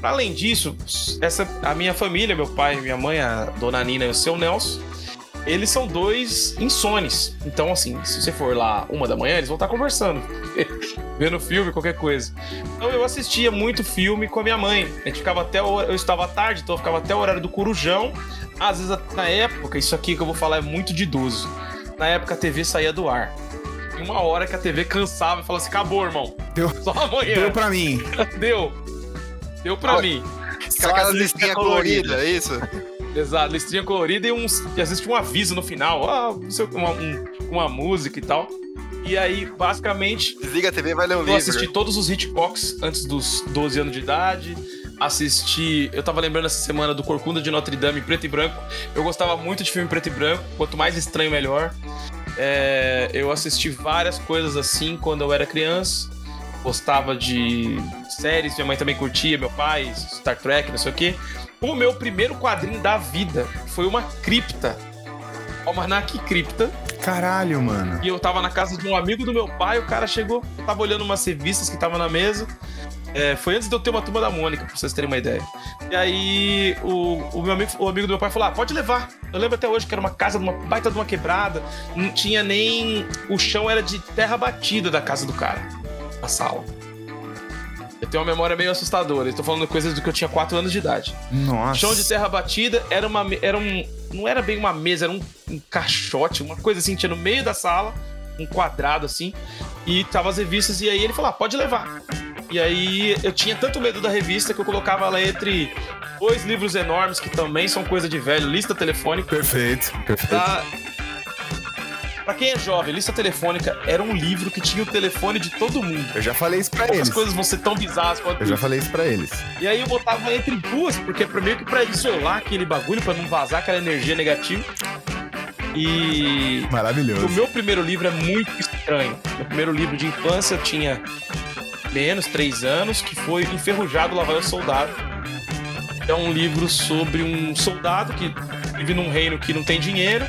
Pra além disso, essa, a minha família, meu pai minha mãe, a dona Nina e o seu Nelson, eles são dois insones. Então, assim, se você for lá uma da manhã, eles vão estar conversando, vendo filme, qualquer coisa. Então, eu assistia muito filme com a minha mãe. A gente ficava até eu estava à tarde, então eu ficava até o horário do Corujão. Às vezes, na época, isso aqui que eu vou falar é muito de idoso. Na época, a TV saía do ar. Uma hora que a TV cansava e falava assim: acabou, irmão. Deu- Só amanhã. Deu pra mim. Deu. Deu pra Olha, mim. Aquela listinha colorida, é isso? Exato, listrinha colorida e uns. E tinha um aviso no final, ah, não sei, uma, um- uma música e tal. E aí, basicamente, Desliga a TV vai ler um eu livro. assisti todos os Hitchcocks antes dos 12 anos de idade. Assisti. Eu tava lembrando essa semana do Corcunda de Notre Dame em preto e branco. Eu gostava muito de filme preto e branco. Quanto mais estranho, melhor. É, eu assisti várias coisas assim quando eu era criança. Gostava de séries, minha mãe também curtia, meu pai, Star Trek, não sei o quê. O meu primeiro quadrinho da vida foi uma cripta. Almanac Cripta. Caralho, mano. E eu tava na casa de um amigo do meu pai, o cara chegou, tava olhando umas revistas que tava na mesa. É, foi antes de eu ter uma turma da Mônica, pra vocês terem uma ideia. E aí o, o meu amigo, o amigo do meu pai falou: ah, pode levar. Eu lembro até hoje que era uma casa, uma baita de uma quebrada. Não tinha nem. O chão era de terra batida da casa do cara. Na sala. Eu tenho uma memória meio assustadora. Estou falando coisas do que eu tinha 4 anos de idade. Nossa. Chão de terra batida, era uma. Era um. Não era bem uma mesa, era um, um caixote, uma coisa assim, tinha no meio da sala, um quadrado assim, e tava as revistas, e aí ele falou: ah, pode levar. E aí eu tinha tanto medo da revista que eu colocava ela entre dois livros enormes que também são coisa de velho, lista telefônica. Perfeito, perfeito. Pra, pra quem é jovem, lista telefônica era um livro que tinha o telefone de todo mundo. Eu já falei isso pra As eles. coisas vão ser tão bizarras quanto Eu já falei isso pra eles. e aí eu botava entre duas, porque meio que pra isolar aquele bagulho, pra não vazar aquela energia negativa. E o Maravilhoso. meu primeiro livro é muito estranho. Meu primeiro livro de infância eu tinha menos, três anos, que foi Enferrujado Lá Vai o Soldado. É um livro sobre um soldado que vive num reino que não tem dinheiro.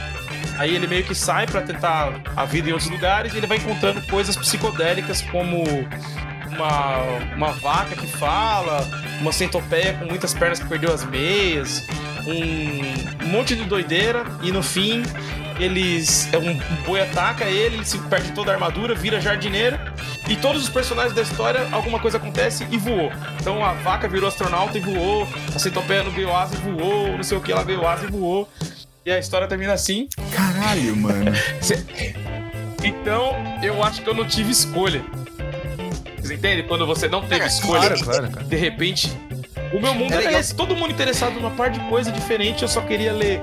Aí ele meio que sai pra tentar a vida em outros lugares e ele vai encontrando coisas psicodélicas como uma, uma vaca que fala, uma centopeia com muitas pernas que perdeu as meias, um, monte de doideira e no fim eles é um, um boi ataca ele, ele se perde toda a armadura, vira jardineiro E todos os personagens da história, alguma coisa acontece e voou. Então a vaca virou astronauta e voou, a centopeia não veio asa e voou, não sei o que, ela veio asa e voou. E a história termina assim. Caralho, mano. Então, eu acho que eu não tive escolha. Vocês entendem? Quando você não teve escolha, Claro, claro, cara. de repente. O meu mundo É era legal. esse, todo mundo interessado numa parte de coisa diferente, eu só queria ler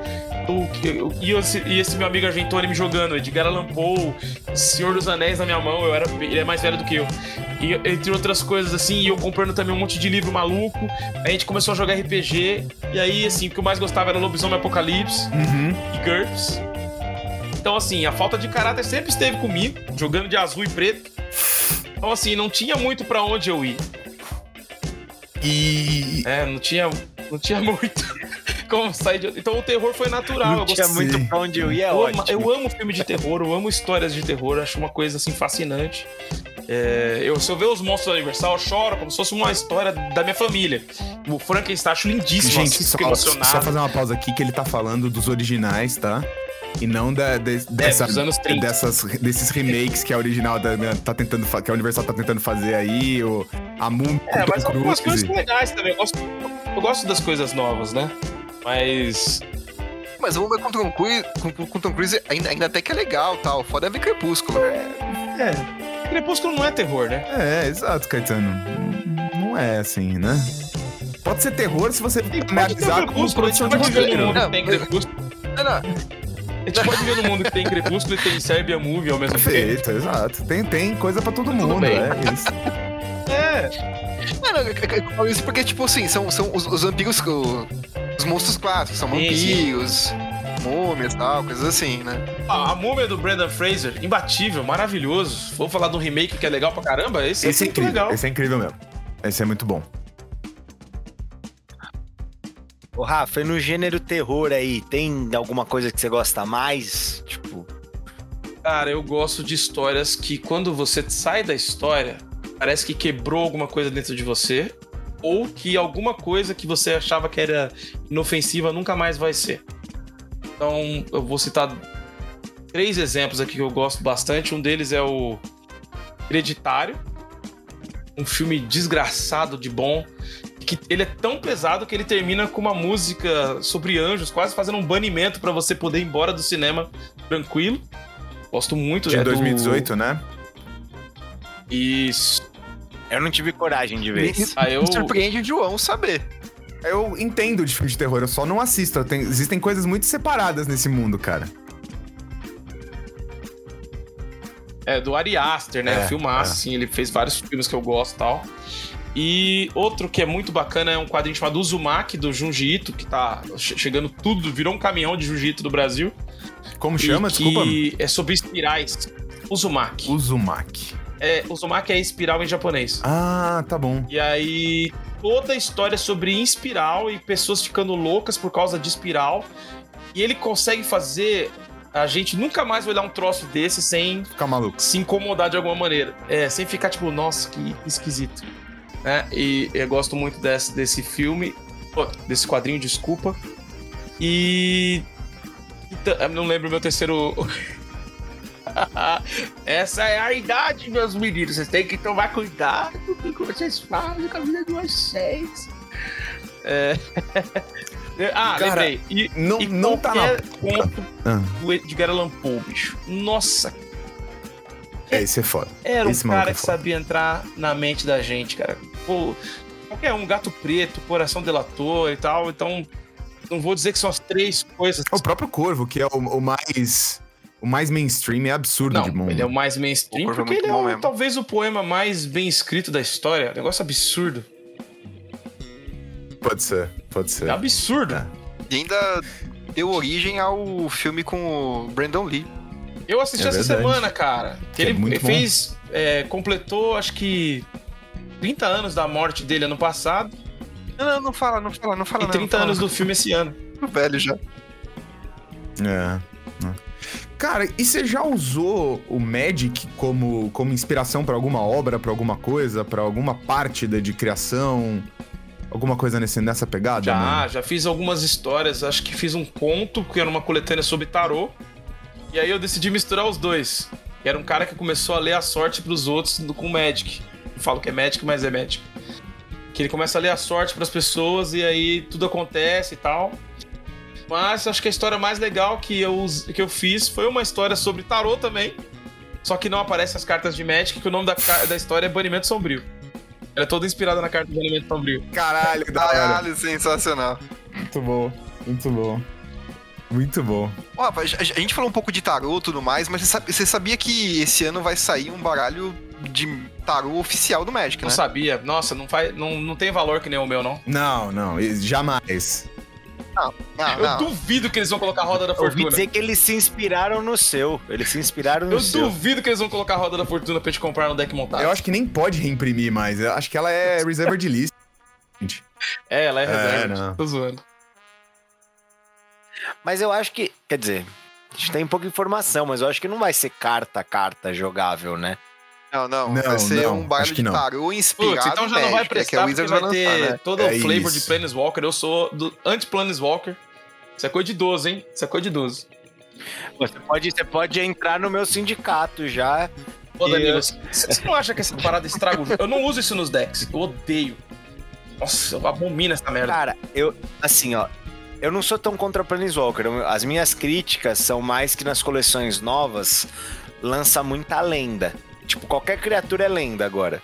o- e, esse, e esse meu amigo Argentoni me jogando, Edgar Allan Poe, Senhor dos Anéis na minha mão, eu era, ele é mais velho do que eu. E, entre outras coisas assim, e eu comprando também um monte de livro maluco. A gente começou a jogar RPG, e aí assim, o que eu mais gostava era Lobisomem Apocalipse Uhum. e GURPS. Então, assim, a falta de caráter sempre esteve comigo, jogando de azul e preto. Então, assim, não tinha muito pra onde eu ir. E. É, não tinha, não tinha muito como sair de... Então, o terror foi natural. Não eu tinha muito pra onde eu ia, é Eu amo, ótimo. eu amo filme de terror, eu amo histórias de terror, acho uma coisa assim fascinante. É, eu, se eu ver os monstros do Universal, eu choro como se fosse uma história da minha família. O Frankenstein acho lindíssimo, Gente, assim, só, emocionado. só fazer uma pausa aqui que ele tá falando dos originais, tá? E não da, de- dessa, É, anos 30. dessas, desses remakes que a original da, tá tentando que a Universal tá tentando fazer aí, o, a Moon É, mas algumas coisas legais também. Eu gosto, eu gosto das coisas novas, né? Mas. Mas vamos ver com o Tom Cruise, com, com o Tom Cruise ainda, ainda até que é legal tal. Foda é ver Crepúsculo. É, Crepúsculo não é terror, né? é, exato, Caetano. Não é assim, né? Pode ser terror se você analisar com crepúsculo, a gente produção de Não, que tem crepúsculo. Não, não. A gente pode viver num mundo que tem crepúsculo e tem Serbia Movie ao mesmo tempo. Perfeito, exato. Tem, tem coisa pra todo mundo, bem. é isso. É, eu- eu- eu falo isso porque, tipo assim, são, são os, os vampiros, o- os monstros clássicos, são vampiros, múmias e tal, coisas assim, né? a, a múmia do Brandon Fraser, imbatível, maravilhoso. Vou falar de um remake que é legal pra caramba. Esse, Esse é é muito incrível, legal. esse é incrível mesmo. Esse é muito bom. Ô, Rafa, e no gênero terror aí, tem alguma coisa que você gosta mais? Tipo, Cara, eu gosto de histórias que quando você sai da história, parece que quebrou alguma coisa dentro de você. Ou que alguma coisa que você achava que era inofensiva nunca mais vai ser. Então, eu vou citar três exemplos aqui que eu gosto bastante. Um deles é o Hereditário. Um filme desgraçado de bom. Que ele é tão pesado que ele termina com uma música sobre anjos, quase fazendo um banimento pra você poder ir embora do cinema tranquilo. Gosto muito De é do- 2018, né? Isso. Eu não tive coragem de ver. Me, Ah, eu- me surpreende o João saber. Eu entendo de filme de terror, eu só não assisto. Tem- existem coisas muito separadas nesse mundo, cara. É do Ari Aster, né? É, Filmaço, é. assim. Ele fez vários filmes que eu gosto e tal. E outro que é muito bacana é um quadrinho chamado Uzumaki, do Junji Ito, que tá che- chegando tudo, virou um caminhão de Junji Ito do Brasil. Como chama? e Desculpa. que é sobre espirais. Uzumaki. Uzumaki. É, Uzumaki é espiral em japonês. Ah, tá bom. E aí, toda a história é sobre espiral e pessoas ficando loucas por causa de espiral. E ele consegue fazer a gente nunca mais olhar um troço desse sem Fica maluco. se incomodar de alguma maneira. É, sem ficar tipo, nossa, que esquisito. Né? E eu gosto muito desse, desse filme, desse quadrinho, desculpa. E. Então, não lembro o meu terceiro. Essa é a idade, meus meninos. Vocês têm que tomar cuidado com o que vocês fazem com a vida de vocês. É... ah, Cara, lembrei. E, Não, e não tá na. conto Ah, do Edgar Allan Poe, bicho. Nossa, é, esse é foda. era um Esse maluco cara é que sabia entrar na mente da gente, cara. Pô, qualquer um, gato preto, coração delator e tal. Então, não vou dizer que são as três coisas. O próprio Corvo, que é o, o mais. O mais mainstream, é absurdo de bom. Não, ele é o mais mainstream, O é porque muito ele é o- talvez o poema mais bem escrito da história. Negócio absurdo. Pode ser, pode ser. É absurdo. E ainda deu origem ao filme com o Brandon Lee. Eu assisti É essa verdade. semana, cara. Que é ele muito bom. fez. é, completou, acho que. 30 anos da morte dele ano passado Não, não, não fala, não fala, não fala. e não, 30 não anos fala. do filme esse ano. Velho já. É. Cara, e você já usou o Magic como, como inspiração pra alguma obra, pra alguma coisa, pra alguma parte da, de criação? Alguma coisa nesse, nessa pegada? Já, mano? já fiz algumas histórias. Acho que fiz um conto, que era uma coletânea sobre tarô. E aí eu decidi misturar os dois. Que era um cara que começou a ler a sorte pros outros com Magic. Eu falo que é Magic, mas é Magic. Que ele começa a ler a sorte pras pessoas e aí tudo acontece e tal. Mas acho que a história mais legal que eu, que eu fiz foi uma história sobre tarô também. Só que não aparecem as cartas de Magic, que o nome da, da história é Banimento Sombrio. Ela é toda inspirada na carta do Banimento Sombrio. Caralho. Caralho, sensacional. Muito bom, muito bom. Muito bom. Ó, a, gente falou um pouco de tarô e tudo mais, mas você, sabia que esse ano vai sair um baralho de tarô oficial do Magic, Não né? sabia. Nossa, não, faz, não, não tem valor que nem o meu, não. Não, não, jamais. Não, eu não. duvido que eles vão colocar a roda da Ouvi fortuna. dizer que eles se inspiraram no seu. Eles se inspiraram no Eu seu. duvido que eles vão colocar a roda da fortuna pra te comprar no deck montado. Eu acho que nem pode reimprimir mais. Eu acho que ela é reserved list. Gente. É, ela é É, reserva. não. Tô zoando. Mas eu acho que. Quer dizer, a gente tem pouca informação, mas eu acho que não vai ser carta a carta jogável, né? Não, não, Não, vai ser não, um que de não. tarô inspirado Putz, então em já não vai é que prestar a porque Wizards vai vai ter lançar, né? todo É o flavor isso. de Planeswalker. Eu sou do anti-Planeswalker. Isso é coisa de 12, hein? Isso é coisa de 12. Você pode, você pode entrar no meu sindicato já. Ô, Danilo, eu- você não acha que essa parada estraga o jogo? Eu não uso isso nos decks. Eu odeio. Nossa, eu abomino essa merda. Cara, eu. Assim, ó. Eu não sou tão contra Planeswalker. As minhas críticas são mais que nas coleções novas lança muita lenda. Tipo, qualquer criatura é lenda agora.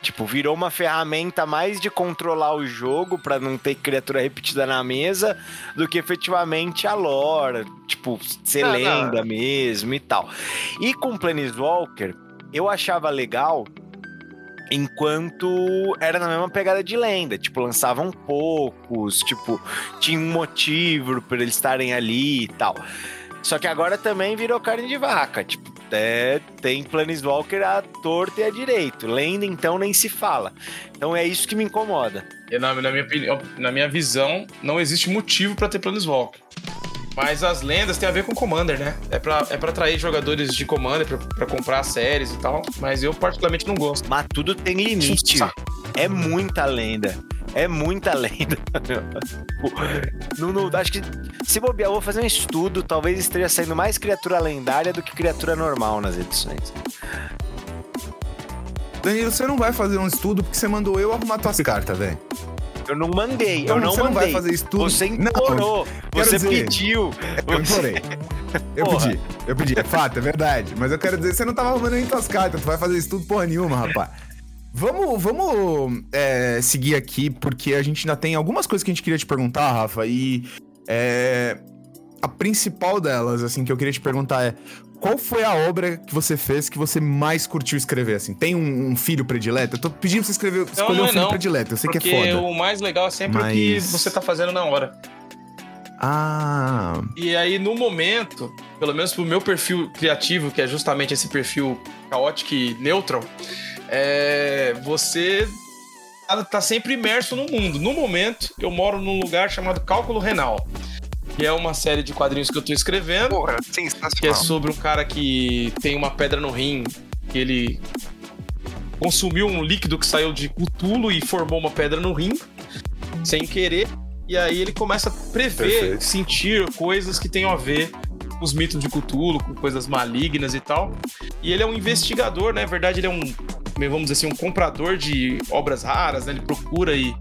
Tipo, virou uma ferramenta mais de controlar o jogo pra não ter criatura repetida na mesa do que efetivamente a lore, tipo, ser Não, não. lenda mesmo e tal. E com Planeswalker, eu achava legal enquanto era na mesma pegada de lenda, tipo, lançavam poucos, tipo, tinha um motivo pra eles estarem ali e tal. Só que agora também virou carne de vaca, tipo, é, tem Planeswalker à torta e à direito. Lenda, então, nem se fala. Então é isso que me incomoda. Na, na minha opinião, na minha visão, não existe motivo pra ter Planeswalker. Mas as lendas têm a ver com Commander, né? É pra, é pra atrair jogadores de Commander, pra, pra comprar séries e tal. Mas eu particularmente não gosto. Mas tudo tem limite. É muita lenda. É muita lenda. não, não- acho que se bobear, eu vou fazer um estudo. Talvez esteja saindo mais criatura lendária do que criatura normal nas edições. Danilo, você não vai fazer um estudo porque você mandou eu arrumar tuas cartas, velho. Eu não mandei, Então eu não você não mandei. vai fazer estudo. Você Não, implorou, você dizer- pediu. Eu Você- implorei. Eu Porra. pedi, eu pedi, é fato, é verdade. Mas eu quero dizer, você não tava arrumando nem tuas cartas, tu vai fazer estudo porra nenhuma, rapaz. Vamos, vamos é, seguir aqui, porque a gente ainda tem algumas coisas que a gente queria te perguntar, Rafa, e é, a principal delas, assim, que eu queria te perguntar é qual foi a obra que você fez que você mais curtiu escrever, assim? Tem um, um filho predileto? Eu tô pedindo pra você escrever, escolher não um é filho não, predileto, eu sei que é foda. o mais legal é sempre o que Mas- você tá fazendo na hora. Ah, E aí, no momento, pelo menos pro meu perfil criativo, que é justamente esse perfil caótico e neutral, é, você tá- sempre imerso no mundo. No momento, eu moro num lugar chamado Cálculo Renal, que é uma série de quadrinhos que eu tô escrevendo, Porra, que é sensacional. sobre um cara que tem uma pedra no rim, que ele consumiu um líquido que saiu de Cthulhu e formou uma pedra no rim, sem querer. E aí ele começa a prever, Perfeito. sentir coisas que tenham a ver os mitos de Cthulhu, com coisas malignas e tal. E ele é um investigador, né? Na verdade, ele é um, vamos dizer assim, um comprador de obras raras, né? Ele procura e,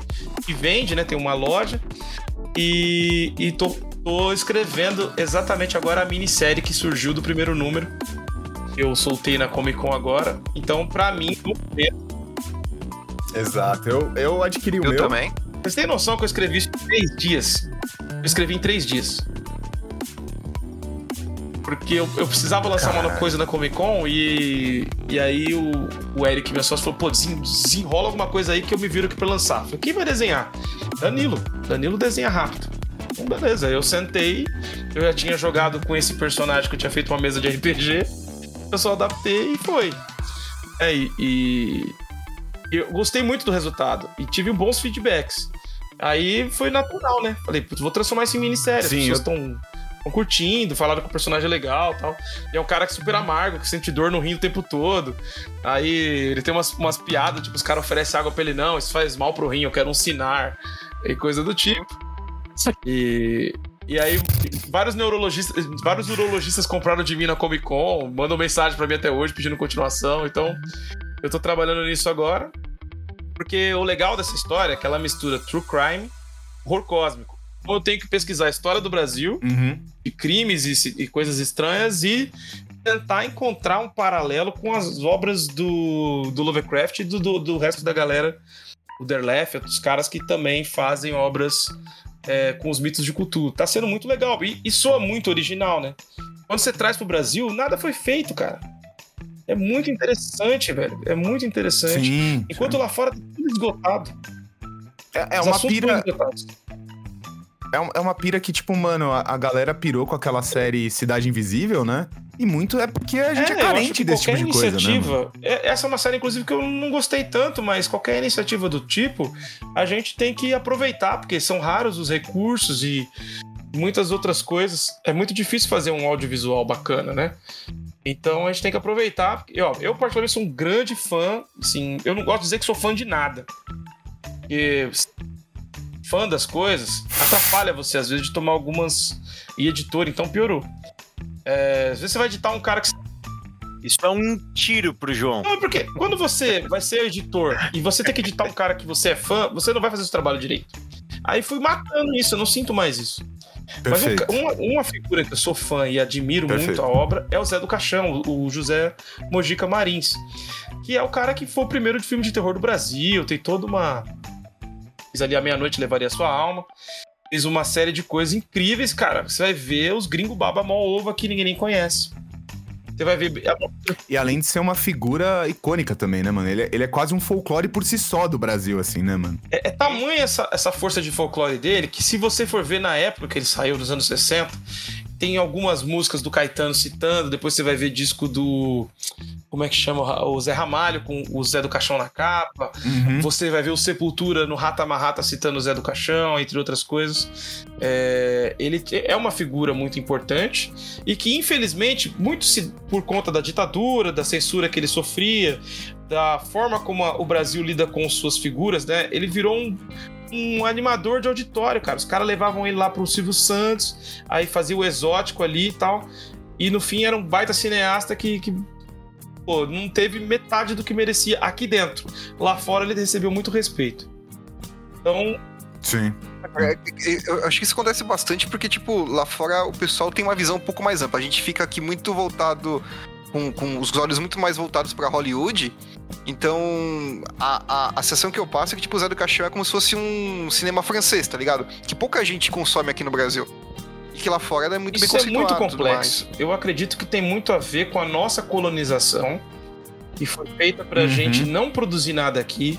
e vende, né? Tem uma loja. E, e tô, tô escrevendo exatamente agora a minissérie que surgiu do primeiro número. que Eu soltei na Comic Con agora. Então, pra mim, no momento, exato. Eu, eu adquiri o Eu meu. também. vocês têm noção que eu escrevi isso em três dias? Eu escrevi em três dias. Porque eu, eu precisava lançar uma coisa na Comic Con e, e aí o, o Eric, meu sócio, falou: pô, desen- desenrola alguma coisa aí que eu me viro aqui pra lançar. Eu falei: quem vai desenhar? Danilo. Danilo desenha rápido. Então, beleza. Eu sentei, eu já tinha jogado com esse personagem que eu tinha feito uma mesa de RPG. Eu só adaptei e foi. É, e, e eu gostei muito do resultado e tive bons feedbacks. Aí foi natural, né? Falei, putz, vou transformar isso em minissérie. As Sim, pessoas estão curtindo, falaram que o personagem é legal tal. E é um cara que é super amargo, que sente dor no rim o tempo todo. Aí ele tem umas, umas piadas, tipo, os caras oferecem água pra ele, não, isso faz mal pro rim, eu quero um sinar. E coisa do tipo. E, E aí, vários neurologistas, vários urologistas compraram de mim na Comic Con, mandam mensagem pra mim até hoje pedindo continuação. Então, eu tô trabalhando nisso agora. Porque o legal dessa história é que ela mistura true crime, horror cósmico. Eu tenho que pesquisar a história do Brasil, Uhum. de crimes e, e coisas estranhas, e tentar encontrar um paralelo com as obras do, do Lovecraft e do, do, do resto da galera, o Derleth, outros caras que também fazem obras é, com os mitos de cultura. Tá sendo muito legal e, e soa muito original, né? Quando você traz pro Brasil, nada foi feito, cara. É muito interessante, velho. É muito interessante. Sim. Enquanto lá fora tá tudo esgotado. É, é uma pira. É, é uma pira que, tipo, mano, a, galera pirou com aquela série Cidade Invisível, né? E muito é porque a gente é, acho carente desse tipo de coisa, né? é- essa é uma série, inclusive, que eu não gostei tanto, mas qualquer iniciativa do tipo, a gente tem que aproveitar, porque são raros os recursos e muitas outras coisas. É muito difícil fazer um audiovisual bacana, né? Então a gente tem que aproveitar. porque, ó, eu, particularmente, sou um grande fã. Assim, eu não gosto de dizer que sou fã de nada. Porque fã das coisas atrapalha você, às vezes, de tomar algumas. E editor, então piorou. É, às vezes você vai editar um cara que Isso é um tiro pro João. não, porque quando você vai ser editor e você tem que editar um cara que você é fã, você não vai fazer o seu trabalho direito. Aí fui matando isso, eu não sinto mais isso. Mas um Perfeito. ca- uma, uma figura que eu sou fã e admiro Perfeito. muito a obra é o Zé do Caixão, o o José Mojica Marins. Que é o cara que foi o primeiro de filme de terror do Brasil, tem toda uma. Fiz ali a meia-noite levaria sua alma. Fez uma série de coisas incríveis, cara. Você vai ver os gringos baba mó ovo que ninguém nem conhece. Você vai ver. E além de ser uma figura icônica também, né, mano? Ele é, ele é quase um folclore por si só do Brasil, assim, né, mano? É, é tamanha essa, essa força de folclore dele que, se você for ver na época que ele saiu, nos anos 60, tem algumas músicas do Caetano citando, depois você vai ver disco do. Como é que chama? O Zé Ramalho com o Zé do Caixão na capa. Uhum. Você vai ver o Sepultura no Rata Marrata citando o Zé do Caixão, entre outras coisas. É, ele é uma figura muito importante e que, infelizmente, muito se, por conta da ditadura, da censura que ele sofria, da forma como a- o Brasil lida com suas figuras, né? Ele virou um, um animador de auditório, cara. Os caras levavam ele lá pro Silvio Santos, aí fazia o exótico ali e tal. E no fim era um baita cineasta que, que pô, não teve metade do que merecia aqui dentro. Lá fora ele recebeu muito respeito. Então, Sim. É, Eu acho que isso acontece bastante porque, tipo, lá fora o pessoal tem uma visão um pouco mais ampla. A gente fica aqui muito voltado, com, com os olhos muito mais voltados pra Hollywood. Então, a, a, a sensação que eu passo é que, tipo, o Zé do Caixão é como se fosse um cinema francês, tá ligado? Que pouca gente consome aqui no Brasil. E que lá fora é muito bem isso é muito complexo. Eu acredito que tem muito a ver com a nossa colonização, que foi feita pra Uhum. gente não produzir nada aqui,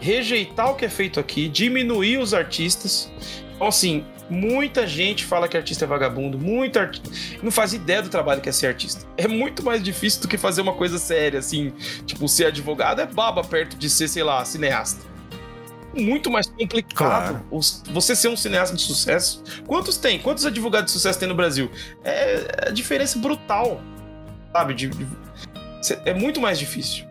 rejeitar o que é feito aqui, diminuir os artistas. Então, assim, muita gente fala que artista é vagabundo, muita arti... não faz ideia do trabalho que é ser artista. É muito mais difícil do que fazer uma coisa séria, assim, tipo, ser advogado é baba perto de ser, sei lá, cineasta. Muito mais complicado Claro. você ser um cineasta de sucesso. Quantos tem? Quantos advogados de sucesso tem no Brasil? É a diferença brutal, sabe? De- é muito mais difícil.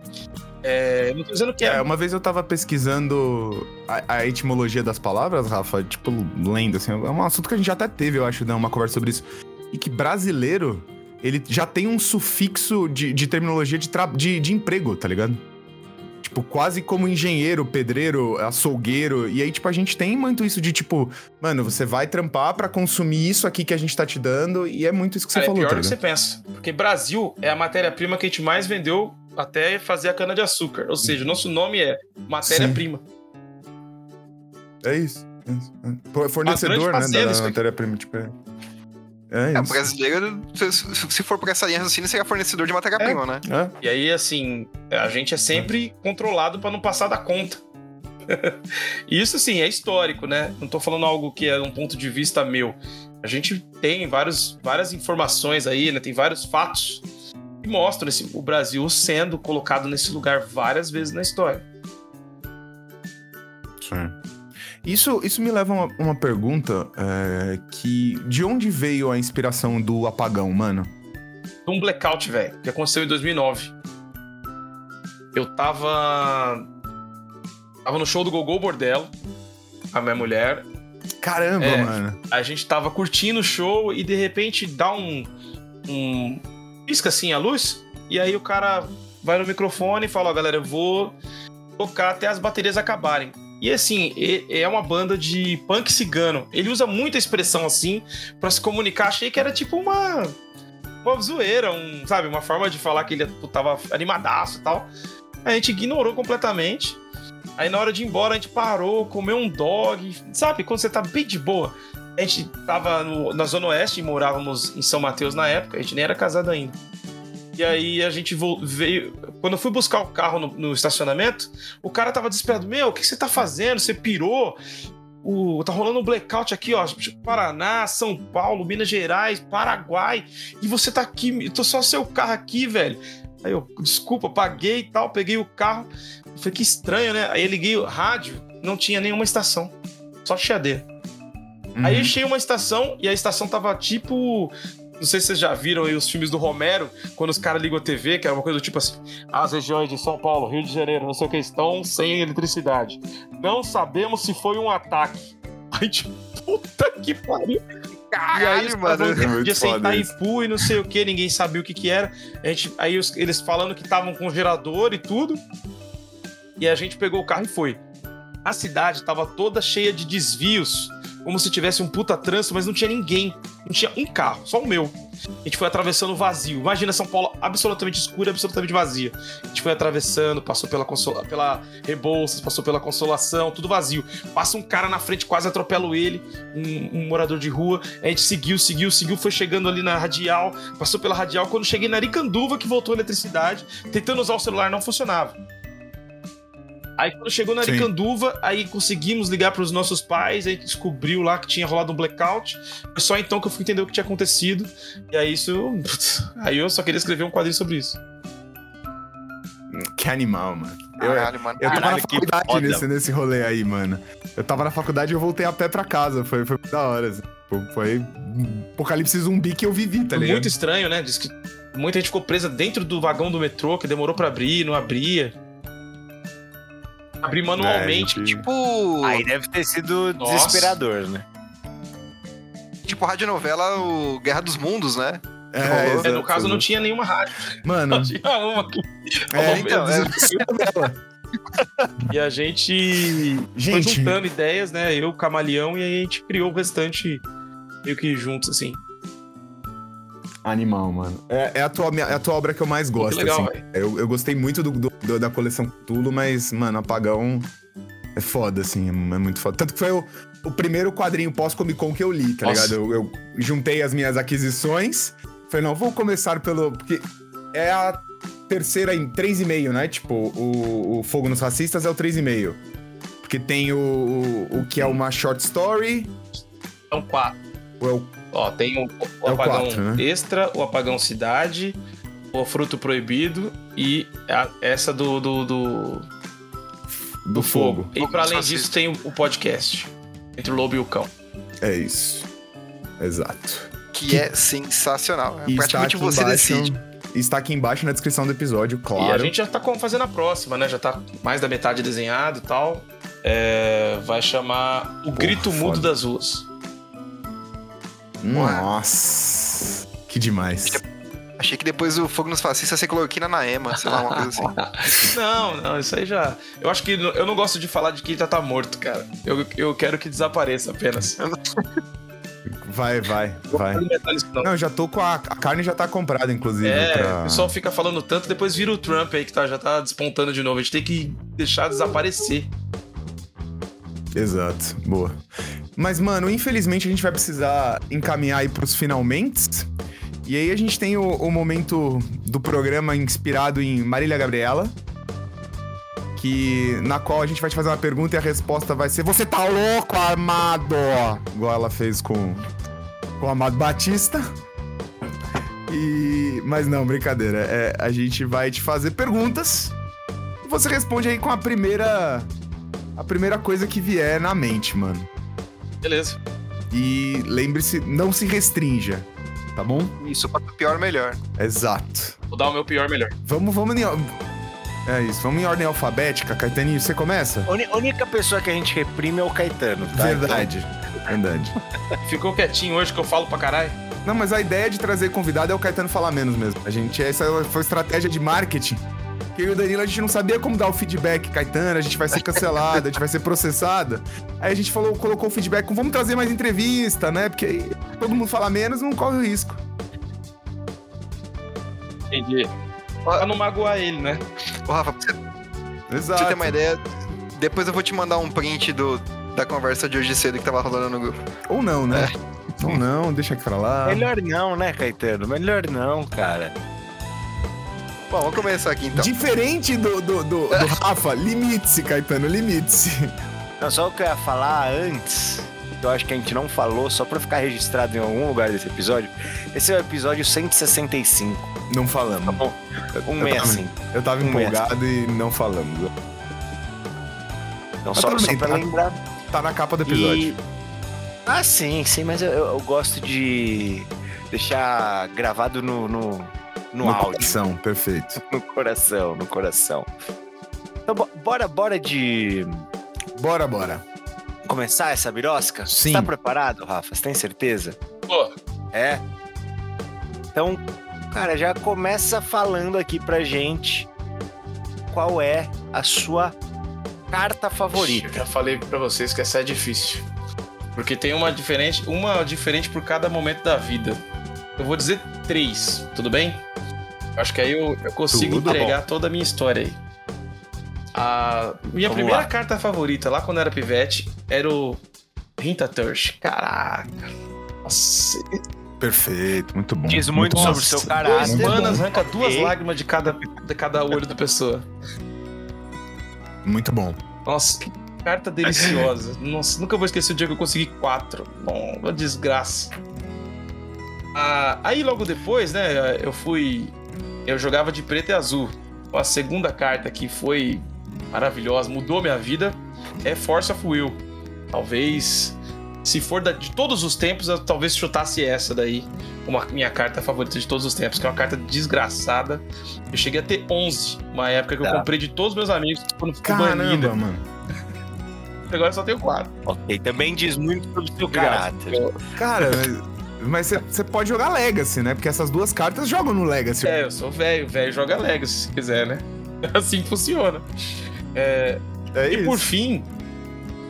É, não tô dizendo que é, É, uma vez eu tava pesquisando a, a etimologia das palavras, Rafa, tipo, lendo, assim, é um assunto que a gente já até teve, eu acho, né, uma conversa sobre isso. E que brasileiro, ele já tem um sufixo de, de terminologia de, de, de emprego, tá ligado? Tipo, quase como engenheiro, pedreiro, açougueiro. E aí, tipo, a gente tem muito isso de, tipo, mano, você vai trampar pra consumir isso aqui que a gente tá te dando. E é muito isso que você Cara, é falou, pior tá do que você pensa. Porque Brasil é a matéria-prima que a gente mais vendeu até fazer a cana-de-açúcar. Ou seja, nosso nome é matéria-prima. É isso. é isso, é. Pô, Fornecedor, né, da aqui. matéria-prima, tipo, é... É É, o brasileiro, se, for por essa linha raciocínio, seria fornecedor de matéria-prima, né? É. E aí, assim, a gente é sempre controlado pra não passar da conta. Isso, assim, é histórico, né? Não tô falando algo que é um ponto de vista meu. A gente tem vários, várias informações aí, né? Tem vários fatos mostram esse, o Brasil sendo colocado nesse lugar várias vezes na história. Sim. Isso, isso me leva a uma, uma pergunta é, que... De onde veio a inspiração do apagão, mano? Um blackout, velho, que aconteceu em 2009. Eu tava. Tava no show do Gogol Bordello, a minha mulher. Caramba, É. mano. A gente tava curtindo o show e de repente dá um. um pisca assim a luz. E aí o cara vai no microfone e fala: Ó, galera, eu vou tocar até as baterias acabarem. E assim, é uma banda de punk cigano. Ele usa muita expressão assim pra se comunicar. Achei que era tipo uma. Uma zoeira, um, sabe? Uma forma de falar que ele tava animadaço e tal. A gente ignorou completamente. Aí na hora de ir embora, a gente parou, comeu um dog. Sabe, quando você tá bem de boa. A gente tava no- na Zona Oeste e morávamos em São Mateus na época, a gente nem era casado ainda. E aí a gente veio. Quando eu fui buscar o carro no, no estacionamento, o cara tava desesperado: Meu, o que você tá fazendo? Você pirou? O, tá rolando um blackout aqui, ó. Paraná, São Paulo, Minas Gerais, Paraguai. E você tá aqui, tô só seu carro aqui, velho. Aí eu, desculpa, paguei e tal, peguei o carro. Falei, que estranho, né? Aí eu liguei o rádio, não tinha nenhuma estação. Só chiadeira. Aí eu Uhum. achei uma estação e a estação tava tipo. Não sei se vocês já viram aí os filmes do Romero, quando os caras ligam a TV, que era uma coisa do tipo assim: as regiões de São Paulo, Rio de Janeiro, não sei o que, estão sem eletricidade. Não sabemos se foi um ataque. Aí, tipo, puta que pariu. e aí, Caralho, mano. É de foda aceitar isso. Ipu e não sei o que, ninguém sabia o que que era. A gente, aí os- eles falando que estavam com gerador e tudo. E a gente pegou o carro e foi. A cidade tava toda cheia de desvios, como se tivesse um puta trânsito, mas não tinha ninguém. Não tinha um carro, só o meu. A gente foi atravessando vazio. Imagina São Paulo absolutamente escura, absolutamente vazia. A gente foi atravessando, passou pela, consola, pela Rebouças, passou pela Consolação, tudo vazio. Passa um cara na frente, quase atropelo ele, um, um morador de rua. A gente seguiu, seguiu, seguiu, foi chegando ali na Radial, passou pela Radial. Quando cheguei na Aricanduva, que voltou a eletricidade, tentando usar o celular, não funcionava. Aí quando chegou na Sim. Aricanduva, aí conseguimos ligar para os nossos pais, aí descobriu lá que tinha rolado um blackout. Foi só então que eu fui entender o que tinha acontecido. E aí isso. putz, Aí eu só queria escrever um quadrinho sobre isso. Que animal, mano. Eu, Caralho, mano. eu tava Caralho, na que faculdade nesse, nesse rolê aí, mano. Eu tava na faculdade e eu voltei a pé pra casa. Foi, foi da hora, assim. Pô, Foi um apocalipse zumbi que eu vivi, tá Foi ligado? muito estranho, né? Diz que muita gente ficou presa dentro do vagão do metrô, que demorou pra abrir, não abria. Abrir manualmente. É, gente- Tipo, Aí deve ter sido Nossa. desesperador, né? tipo radionovela o Guerra dos Mundos, né? É. É, no caso, não tinha nenhuma rádio. Mano, Só tinha uma. é, então, é. E a gente, foi Gente. juntando ideias, né? Eu, Camaleão, e aí a gente criou o restante meio que juntos, assim. Animal, mano. É, é a tua, é a tua obra que eu mais gosto, legal, assim. Eu, eu gostei muito do, do- da coleção Tulo, mas, mano, Apagão é foda, assim, é, muito foda. Tanto que foi o, o primeiro quadrinho pós-Comic Con que eu li, tá Nossa. ligado? Eu, eu juntei as minhas aquisições, falei, não, vou começar pelo... Porque é a terceira em 3,5, né? Tipo, o, o Fogo nos Racistas é o 3,5. Porque tem o, o, o que é uma short story, São quatro. é o Ó, tem o, o É o apagão quatro, né? extra, o apagão cidade, o fruto proibido e a- essa do, do, do, do fogo. E pra além disso, assiste. tem o, podcast. Entre o lobo e o cão. É isso. Exato. Que é sensacional. É E está praticamente aqui você embaixo, decide. Está aqui embaixo na descrição do episódio, claro. E a gente já tá fazendo a próxima, né? Já tá mais da metade desenhado e tal. É, vai chamar O Grito foda. Mudo das Ruas. Nossa. Que demais. Achei que depois o Fogo nos Fascistas você coloquina na EMA, sei lá, uma coisa assim. Não, não, isso aí já. Eu acho que eu não gosto de falar de que ele já tá morto, cara. Eu, eu quero que desapareça apenas. Vai, vai, vai. Não já tô com a. A carne já tá comprada, inclusive. É, pra... o pessoal fica falando tanto, depois vira o Trump aí que tá, já tá despontando de novo. A gente tem que deixar desaparecer. Exato, boa. Mas, mano, infelizmente a gente vai precisar encaminhar aí pros finalmente. E aí a gente tem o, o momento do programa inspirado em Marília Gabriela. Que, na qual a gente vai te fazer uma pergunta e a resposta vai ser: Você tá louco, Armado? Igual ela fez com, com o Amado Batista. E, mas não, brincadeira. É, a gente vai te fazer perguntas. E você responde aí com a primeira. A primeira coisa que vier na mente, mano. Beleza. E lembre-se, não se restrinja, tá bom? Isso, pra pior, melhor. Exato. Vou dar o meu pior melhor. Vamos, vamos. em- É isso. Vamos em ordem alfabética, Caetaninho. Você começa? A uni- única pessoa que a gente reprime é o Caetano, tá? Verdade. Verdade. Ficou quietinho hoje que eu falo pra caralho. Não, mas a ideia de trazer convidado é o Caetano falar menos mesmo. A gente, essa foi estratégia de marketing. Que eu e o Danilo, a gente não sabia como dar o feedback, Caetano, a gente vai ser cancelado, a gente vai ser processado. Aí a gente falou, colocou o feedback com vamos trazer mais entrevista, né? Porque aí todo mundo fala menos, não corre o risco. Entendi. Pra não magoar ele, né? Ô, Rafa, pra você, pra Exato. você ter uma ideia, depois eu vou te mandar um print do, da conversa de hoje cedo que tava rolando no grupo. Ou não, né? Ou não, deixa aqui pra lá. Melhor não, né, Caetano? Melhor não, cara. Bom, vamos começar aqui então. Diferente do, do, do, do Rafa, limite-se, Caetano, limite-se. Não, só o que eu ia falar antes, que eu acho que a gente não falou, só pra ficar registrado em algum lugar desse episódio. Esse é o episódio 165, Não falamos. tá bom? Um mês assim. Eu tava Um mês. empolgado e não falamos. Então, Mas só, só pra tá? lembrar. Tá na capa do episódio. E... Ah, sim, sim, mas eu, eu- eu gosto de deixar gravado no, no, no, áudio, coração, perfeito. no coração, no coração. Então, bo- bora, bora de Bora, bora. começar essa birosca? Sim. Tá preparado, Rafa? Você tem certeza? Pô, É? Então, cara, já começa falando aqui pra gente qual é a sua carta favorita. eu já falei pra vocês que essa é difícil. Porque tem uma diferente, uma diferente por cada momento da vida. Eu vou dizer três, tudo bem? Acho que aí eu, eu consigo Tudo entregar toda a minha história aí. A minha Vamos primeira lá. carta favorita, lá quando eu era pivete, era o Rintaturch. Caraca. Nossa, Perfeito, muito bom. Diz muito bom. sobre o seu caráter. muito manas bom. arranca duas lágrimas de cada, de cada olho da pessoa. Muito bom. Nossa, que carta deliciosa. Nossa, nunca vou esquecer o dia que eu consegui quatro. Bom, uma desgraça. Ah, aí logo depois, né, eu fui. Eu jogava de preto e azul. A segunda carta que foi maravilhosa, mudou minha vida, é Force of Will. Talvez, se for da- de todos os tempos, eu talvez chutasse essa daí, como a minha carta favorita de todos os tempos, que é uma carta desgraçada. Eu cheguei a ter 11, uma época que eu Tá. comprei de todos os meus amigos quando ficou banida. Mano. Agora só tenho quatro. Ok, também diz muito sobre o seu Obrigado. caráter. Cara, mas você pode jogar Legacy, né? Porque essas duas cartas jogam no Legacy. É, eu sou velho, velho joga Legacy se quiser, né? Assim funciona. É, É e por fim,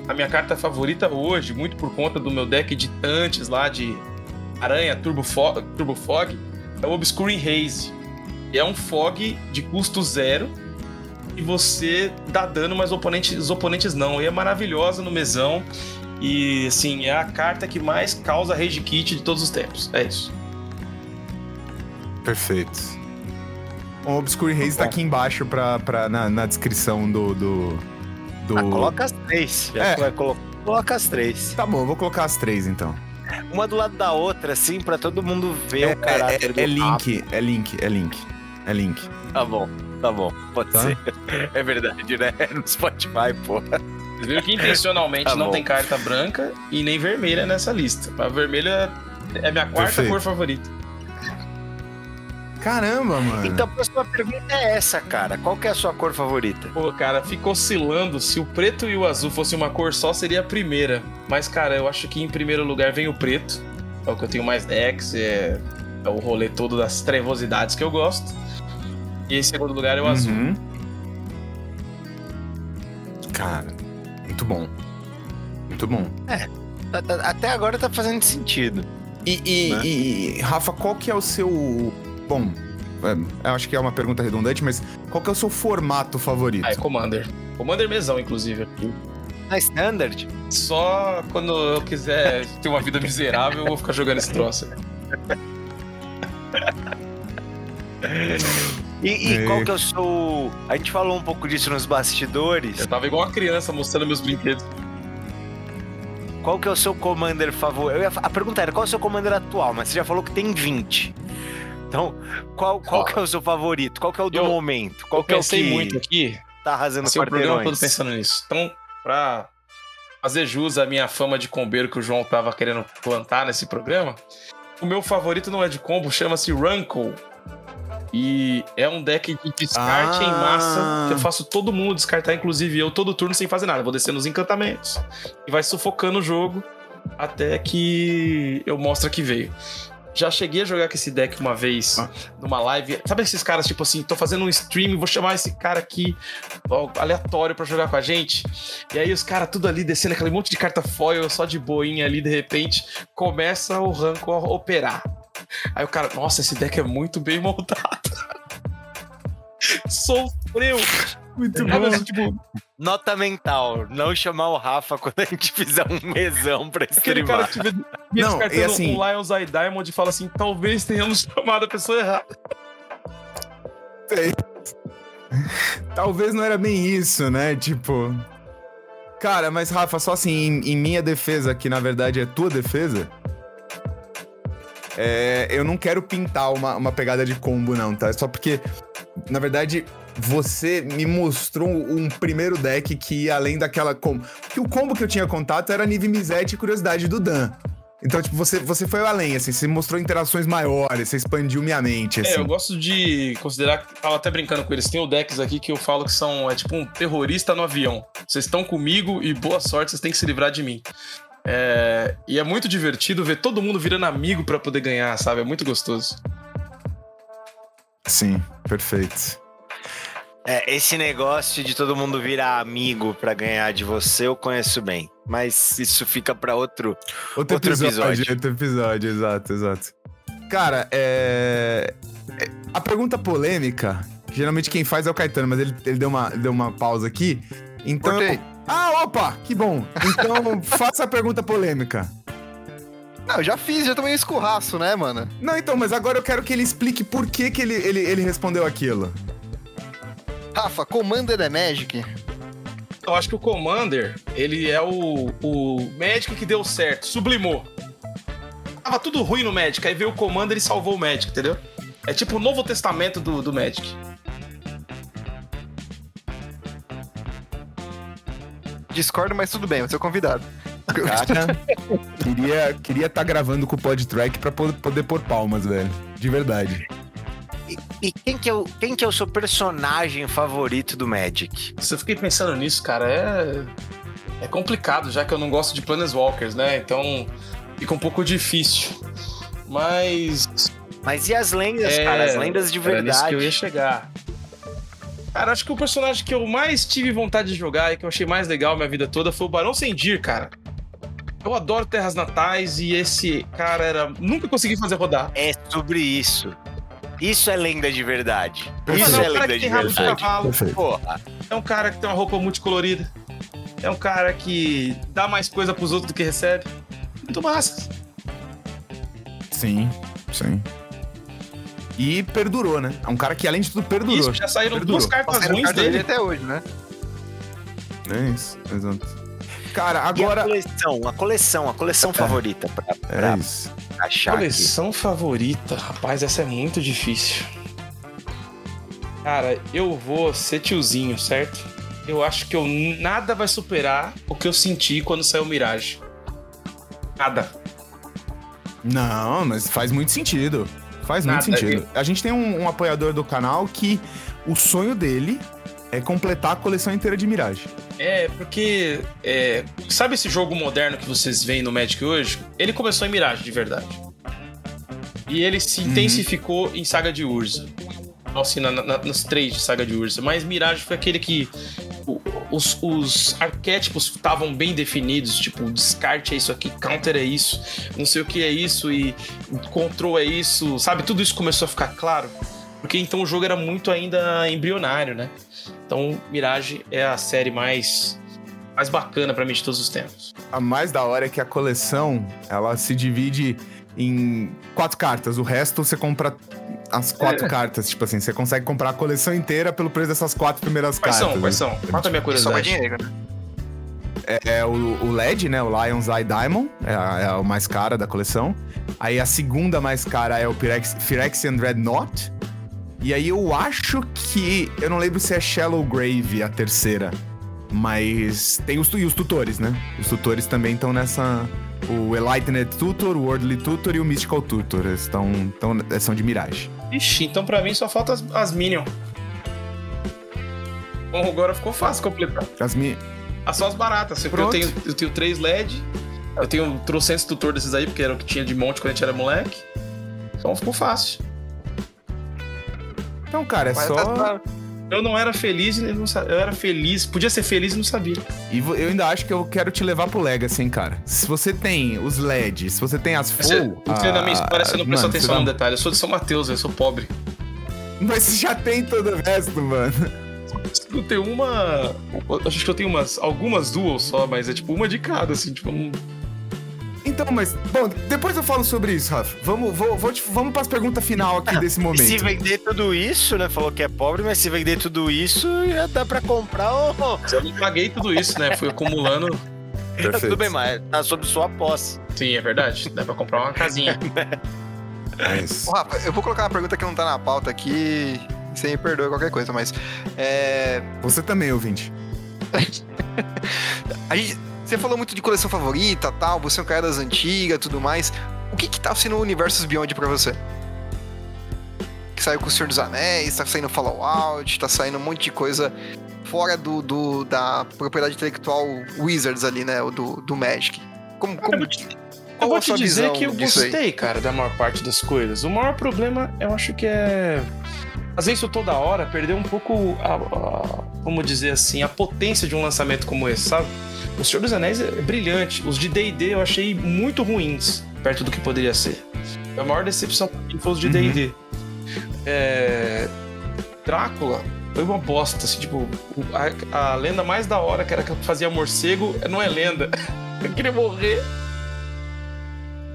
a minha carta favorita hoje, muito por conta do meu deck de tantes lá de Aranha Turbo Fog, Turbo Fog é o Obscuring Haze. É um fog de custo zero e você dá dano, mas oponentes, os oponentes não. E é maravilhosa no mesão. E assim, é a carta que mais causa Rage Kit de todos os tempos. É isso. Perfeito. O Obscure Haze tá aqui embaixo pra, pra, na, na descrição do. do, do- Ah, coloca as três. Já É. vai colo- Coloca as três. Tá bom, eu vou colocar as três então. Uma do lado da outra, assim, pra todo mundo ver É, o caráter é, do é link, é link, é link. É link. Tá bom, tá bom. Pode Tá. ser. É verdade, né? É no Spotify, pô. Vocês viram que intencionalmente Tá não tem carta branca e nem vermelha nessa lista. A vermelha é minha quarta Perfeito. cor favorita. Caramba, mano. Então, a próxima pergunta é essa, cara. Qual que é a sua cor favorita? Pô, cara, fica oscilando. Se o preto e o azul fosse uma cor só, seria a primeira. Mas, cara, eu acho que em primeiro lugar vem o preto. É o que eu tenho mais decks, é, é o rolê todo das trevosidades que eu gosto. E em segundo lugar é o azul. Uhum. Cara, muito bom. Muito bom. Tá- Até agora tá fazendo sentido. E, e- Né? e- Rafa, qual que é o seu. Bom, é, eu acho que é uma pergunta redundante, mas qual que é o seu formato favorito? Ah, é Commander. Commander mesão, inclusive. aqui. Na Standard? Só quando eu quiser ter uma vida miserável, eu vou ficar jogando esse troço. E, e É. qual que é o seu... A gente falou um pouco disso nos bastidores. Eu tava igual uma criança mostrando meus brinquedos. Qual que é o seu Commander favorito? Eu A pergunta era, qual é o seu Commander atual? Mas você já falou que tem 20. Então, qual, qual que é o seu favorito? Qual que é o do eu- momento? Qual Eu que é o pensei que muito aqui, tá arrasando passei o programa todo quarteirões? pensando nisso. Então, pra fazer jus à minha fama de combeiro que o João tava querendo plantar nesse programa, o meu favorito não é de combo, chama-se Rankle. E é um deck de descarte em Ah. massa, que eu faço todo mundo descartar, inclusive eu, todo turno sem fazer nada. Eu vou descendo os encantamentos e vai sufocando o jogo até que eu mostro que veio. Já cheguei a jogar com esse deck uma vez Ah. numa live. Sabe esses caras, tipo assim, tô fazendo um stream, vou chamar esse cara aqui aleatório pra jogar com a gente. E aí os caras tudo ali descendo aquele monte de carta foil só de boinha ali, de repente, começa o ranco a operar. Aí o cara, nossa, esse deck é muito bem montado. Sofreu. Muito Sabe assim, tipo, Nota mental, não chamar o Rafa quando a gente fizer um mesão pra aquele cara streamar. que tiver Não, e assim- um Lions Eye Diamond e fala assim: talvez tenhamos chamado a pessoa errada. Sei. Talvez não era bem isso, né? Tipo. Cara, mas Rafa, só assim, em, em minha defesa, que na verdade é tua defesa. É, eu não quero pintar uma, uma pegada de combo, não, tá? Só porque, na verdade, você me mostrou um primeiro deck que ia além daquela combo. Que o combo que eu tinha contato era Nive Mizete e Curiosidade do Dan. Então, tipo, você, você foi além, assim, você mostrou interações maiores, você expandiu minha mente, assim. É, eu gosto de considerar tava até brincando com eles. Tem o decks aqui que eu falo que são é tipo um terrorista no avião. Vocês estão comigo e boa sorte, vocês têm que se livrar de mim. É, e é muito divertido ver todo mundo virando amigo pra poder ganhar, sabe? É muito gostoso. Sim, perfeito. É, esse negócio de todo mundo virar amigo pra ganhar de você, eu conheço bem. Mas isso fica pra outro. Outro, Outro episódio, episódio. Outro episódio, exato, exato. Cara, é... é- A pergunta polêmica, geralmente quem faz é o Caetano, mas ele, ele deu, uma, deu uma pausa aqui. Então. Cortei. Ah, opa! Que bom! Então, faça a pergunta polêmica. Não, já fiz, já tomei um escurraço, né, mano? Não, então, mas agora eu quero que ele explique por que, que ele, ele, ele respondeu aquilo. Rafa, Commander é Magic? Eu acho que o Commander, ele é o, o Magic que deu certo, sublimou. Tava tudo ruim no Magic, aí veio o Commander e salvou o Magic, entendeu? É tipo o Novo Testamento do, do Magic. Discordo, mas tudo bem, você é convidado. Cara, queria estar queria tá gravando com o podtrack pra po- poder pôr palmas, velho. De verdade. E, e quem, que é o, quem que é o seu personagem favorito do Magic? Se eu fiquei pensando nisso, cara, é. É complicado, já que eu não gosto de Planeswalkers, né? Então fica um pouco difícil. Mas. Mas e as lendas, é, cara? As lendas de Era nisso verdade. que eu ia chegar. Cara, acho que o personagem que eu mais tive vontade de jogar e que eu achei mais legal minha vida toda foi o Barão Sendir, cara. Eu adoro Terras Natais e esse cara era. Nunca consegui fazer rodar. É sobre isso. Isso é lenda de verdade. Perfeito. Isso Mas é um cara lenda que de tem rabo de verdade. cavalo. Porra. É um cara que tem uma roupa multicolorida. É um cara que dá mais coisa pros outros do que recebe. Muito massa. Sim, sim. E perdurou, né? É um cara que, além de tudo, perdurou. Isso, já saíram Perdurou. duas cartas ruins carta dele dele. até hoje, né? É isso, exato. Cara, E a agora. coleção, a coleção, a coleção favorita pra, pra É isso. achar aqui. Coleção favorita, rapaz, essa é muito difícil. Cara, eu vou ser tiozinho, certo? Eu acho que eu nada vai superar o que eu senti quando saiu Mirage. Nada. Não, mas faz muito sentido. Faz Nada, muito sentido. A gente tem um, um apoiador do canal que o sonho dele é completar a coleção inteira de Mirage. É, porque. é, sabe esse jogo moderno que vocês veem no Magic hoje? Ele começou em Mirage, de verdade. E ele se Uhum. intensificou em Saga de Urza. Assim, na, na, nos três de Saga de Urza. Mas Mirage foi aquele que. Os, os arquétipos estavam bem definidos, tipo, descarte é isso aqui, counter é isso, não sei o que é isso, e control é isso, sabe? Tudo isso começou a ficar claro. Porque então o jogo era muito ainda embrionário, né? Então, Mirage é a série mais, mais bacana pra mim de todos os tempos. A mais da hora é que a coleção, ela se divide em quatro cartas. O resto você compra as quatro É. cartas. Tipo assim, você consegue comprar a coleção inteira pelo preço dessas quatro primeiras Quais cartas. são? Quais são? Quanto é a minha Só mais curiosidade? dinheiro, né? É o, o LED, né? O Lion's Eye Diamond. É a, é a mais cara da coleção. Aí a segunda mais cara é o Pyrex, Phyrexian Dreadnought. E aí eu acho que... Eu não lembro se é Shallow Grave a terceira. Mas tem os, e os tutores, né? Os tutores também estão nessa... O Enlightened Tutor, o Worldly Tutor e o Mystical Tutor. Eles estão, estão, são de Mirage. Ixi, então pra mim só falta as, as Minion. Bom, agora ficou fácil completar. As mi... Ah, só as baratas. porque Eu tenho, eu tenho três LED. Eu tenho trocentos tutor desses aí, porque era o que tinha de monte quando a gente era moleque. Então ficou fácil. Então, cara, é Mas só. tá- Eu não era feliz e não Eu era feliz. Podia ser feliz e não sabia. E eu ainda acho que eu quero te levar pro Legacy, hein, cara. Se você tem os LEDs, se você tem as Você, full. você na minha história, você não ah, prestou mano, atenção você no detalhe. Eu sou de São Mateus, eu sou pobre. Mas você já tem todo o resto, mano. Eu tenho uma. eu Acho que eu tenho umas. Algumas duas só, mas é tipo uma de cada, assim, tipo. Um... Então, mas. Bom, depois eu falo sobre isso, Rafa. Vamos, vou, vou te- vamos pras perguntas final aqui desse momento. se vender tudo isso, né? Falou que é pobre, mas se vender tudo isso, já dá pra comprar. Oh, Eu não paguei tudo isso, né? Fui acumulando. tá tudo bem, mas tá sob sua posse. Sim, é verdade. Dá pra comprar uma casinha. Mas- Ô, Rafa, eu vou colocar uma pergunta que não tá na pauta aqui. Você me perdoa qualquer coisa, mas. É. Você também, ouvinte. A gente, você falou muito de coleção favorita tal, você é um cara das antigas tudo mais. O que que tá sendo o Universos Beyond pra você? Que saiu com o Senhor dos Anéis, tá saindo Fallout, tá saindo um monte de coisa fora do, do- da propriedade intelectual Wizards ali, né? o Do, do Magic. Como, como, Eu vou te- dizer que eu aí? gostei, cara, da maior parte das coisas. O maior problema, eu acho que é. Fazer isso toda hora, perder um pouco a, a- Vamos dizer assim, a potência de um lançamento como esse, sabe? O Senhor dos Anéis é brilhante. Os de DD eu achei muito ruins, perto do que poderia ser. A maior decepção pra mim foi os de Uhum. DD. É... Drácula foi uma bosta, assim, tipo, a, a lenda mais da hora, que era que fazia morcego, não é lenda. Eu queria morrer.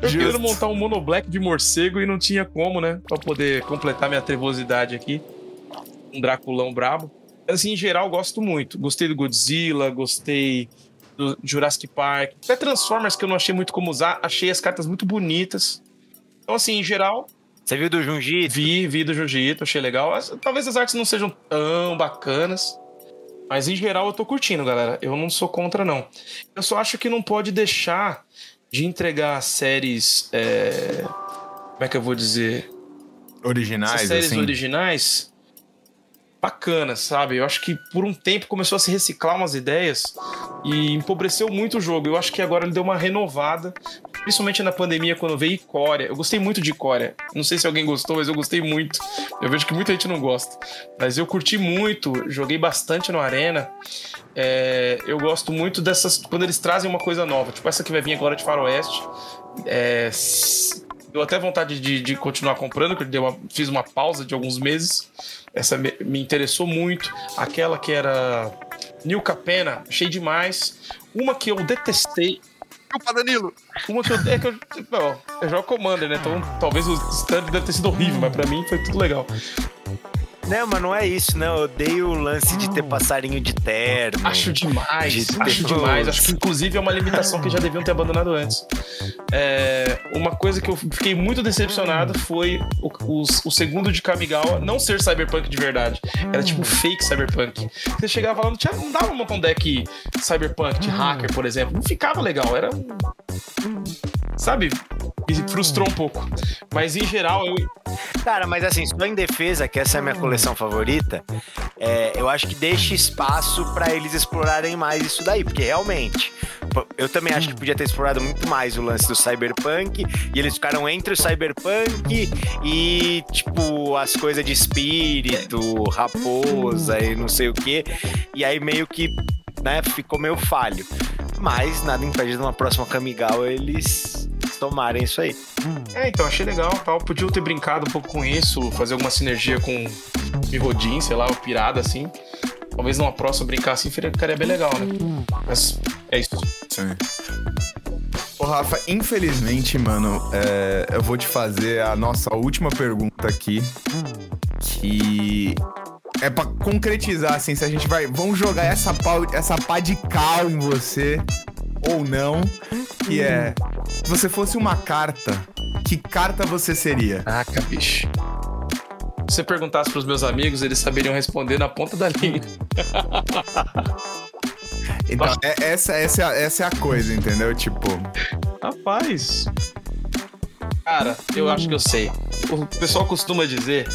Eu queria montar um monoblack de morcego e não tinha como, né? Pra poder completar minha trevosidade aqui. Um Draculão brabo. Assim, em geral, gosto muito. Gostei do Godzilla, gostei do Jurassic Park. Até Transformers, que eu não achei muito como usar. Achei as cartas muito bonitas. Então, assim, em geral, Você viu do Junji? vi, vi do Jiu-Jitsu, achei legal. Talvez as artes não sejam tão bacanas. Mas em geral eu tô curtindo, galera. Eu não sou contra, não. Eu só acho que não pode deixar de entregar séries. é, Como é que eu vou dizer? Originais, Essas séries assim. originais bacanas, sabe? Eu acho que por um tempo começou a se reciclar umas ideias e empobreceu muito o jogo. Eu acho que agora ele deu uma renovada, principalmente na pandemia quando veio Icória. Eu gostei muito de Icória. Não sei se alguém gostou, mas eu gostei muito. Eu vejo que muita gente não gosta, mas eu curti muito, joguei bastante no Arena. É, eu gosto muito dessas quando eles trazem uma coisa nova, tipo essa que vai vir agora de Faroeste. É, deu até vontade de, de continuar comprando, que eu uma- fiz uma pausa de alguns meses. Essa me, me interessou muito. Aquela que era New Capena, achei demais. Uma que eu detestei. Chupa, Danilo! Uma que eu. É que eu, bom, eu jogo Commander, né? Então talvez o stand deve ter sido horrível, mas pra mim foi tudo legal. Não, mas não é isso, né? Eu odeio o lance de ter passarinho de terno. Acho demais, De acho demais. Acho que inclusive é uma limitação que já deviam ter abandonado antes. É, uma coisa que eu fiquei muito decepcionado foi o, o- o segundo de Kamigawa não ser cyberpunk de verdade. Era tipo fake cyberpunk. Você chegava lá, não, tinha, não dava pra montar um deck cyberpunk de hacker, por exemplo. Não ficava legal, era. um- Sabe? Me frustrou um pouco. Mas em geral, eu, Cara, mas assim, só em defesa, que essa é a minha coleção favorita, é, eu acho que deixa espaço pra eles explorarem mais isso daí, porque realmente. Eu também acho que podia ter explorado muito mais o lance do cyberpunk, e eles ficaram entre o cyberpunk e, tipo, as coisas de espírito, raposa e não sei o quê, e aí meio que, né, ficou meio falho. Mas nada impede de uma próxima Kamigawa eles tomarem isso aí. É, então, achei legal tal. Podiam ter brincado um pouco com isso, fazer alguma sinergia com Mirodin, sei lá, o Pirada, assim. Talvez numa próxima brincar assim ficaria bem legal, né? Mas é isso. Sim. Ô, Rafa, infelizmente, mano, é, eu vou te fazer a nossa última pergunta aqui. Que é pra concretizar, assim, se a gente vai. Vamos jogar essa, pau, essa pá de cal em você ou não. Que é. Se você fosse uma carta, que carta você seria? Caraca, bicho. Se você perguntasse pros meus amigos, eles saberiam responder na ponta da língua. Então, é- essa, essa, é a- essa é a coisa, entendeu? Tipo. Rapaz. Cara, eu acho que eu sei. O pessoal costuma dizer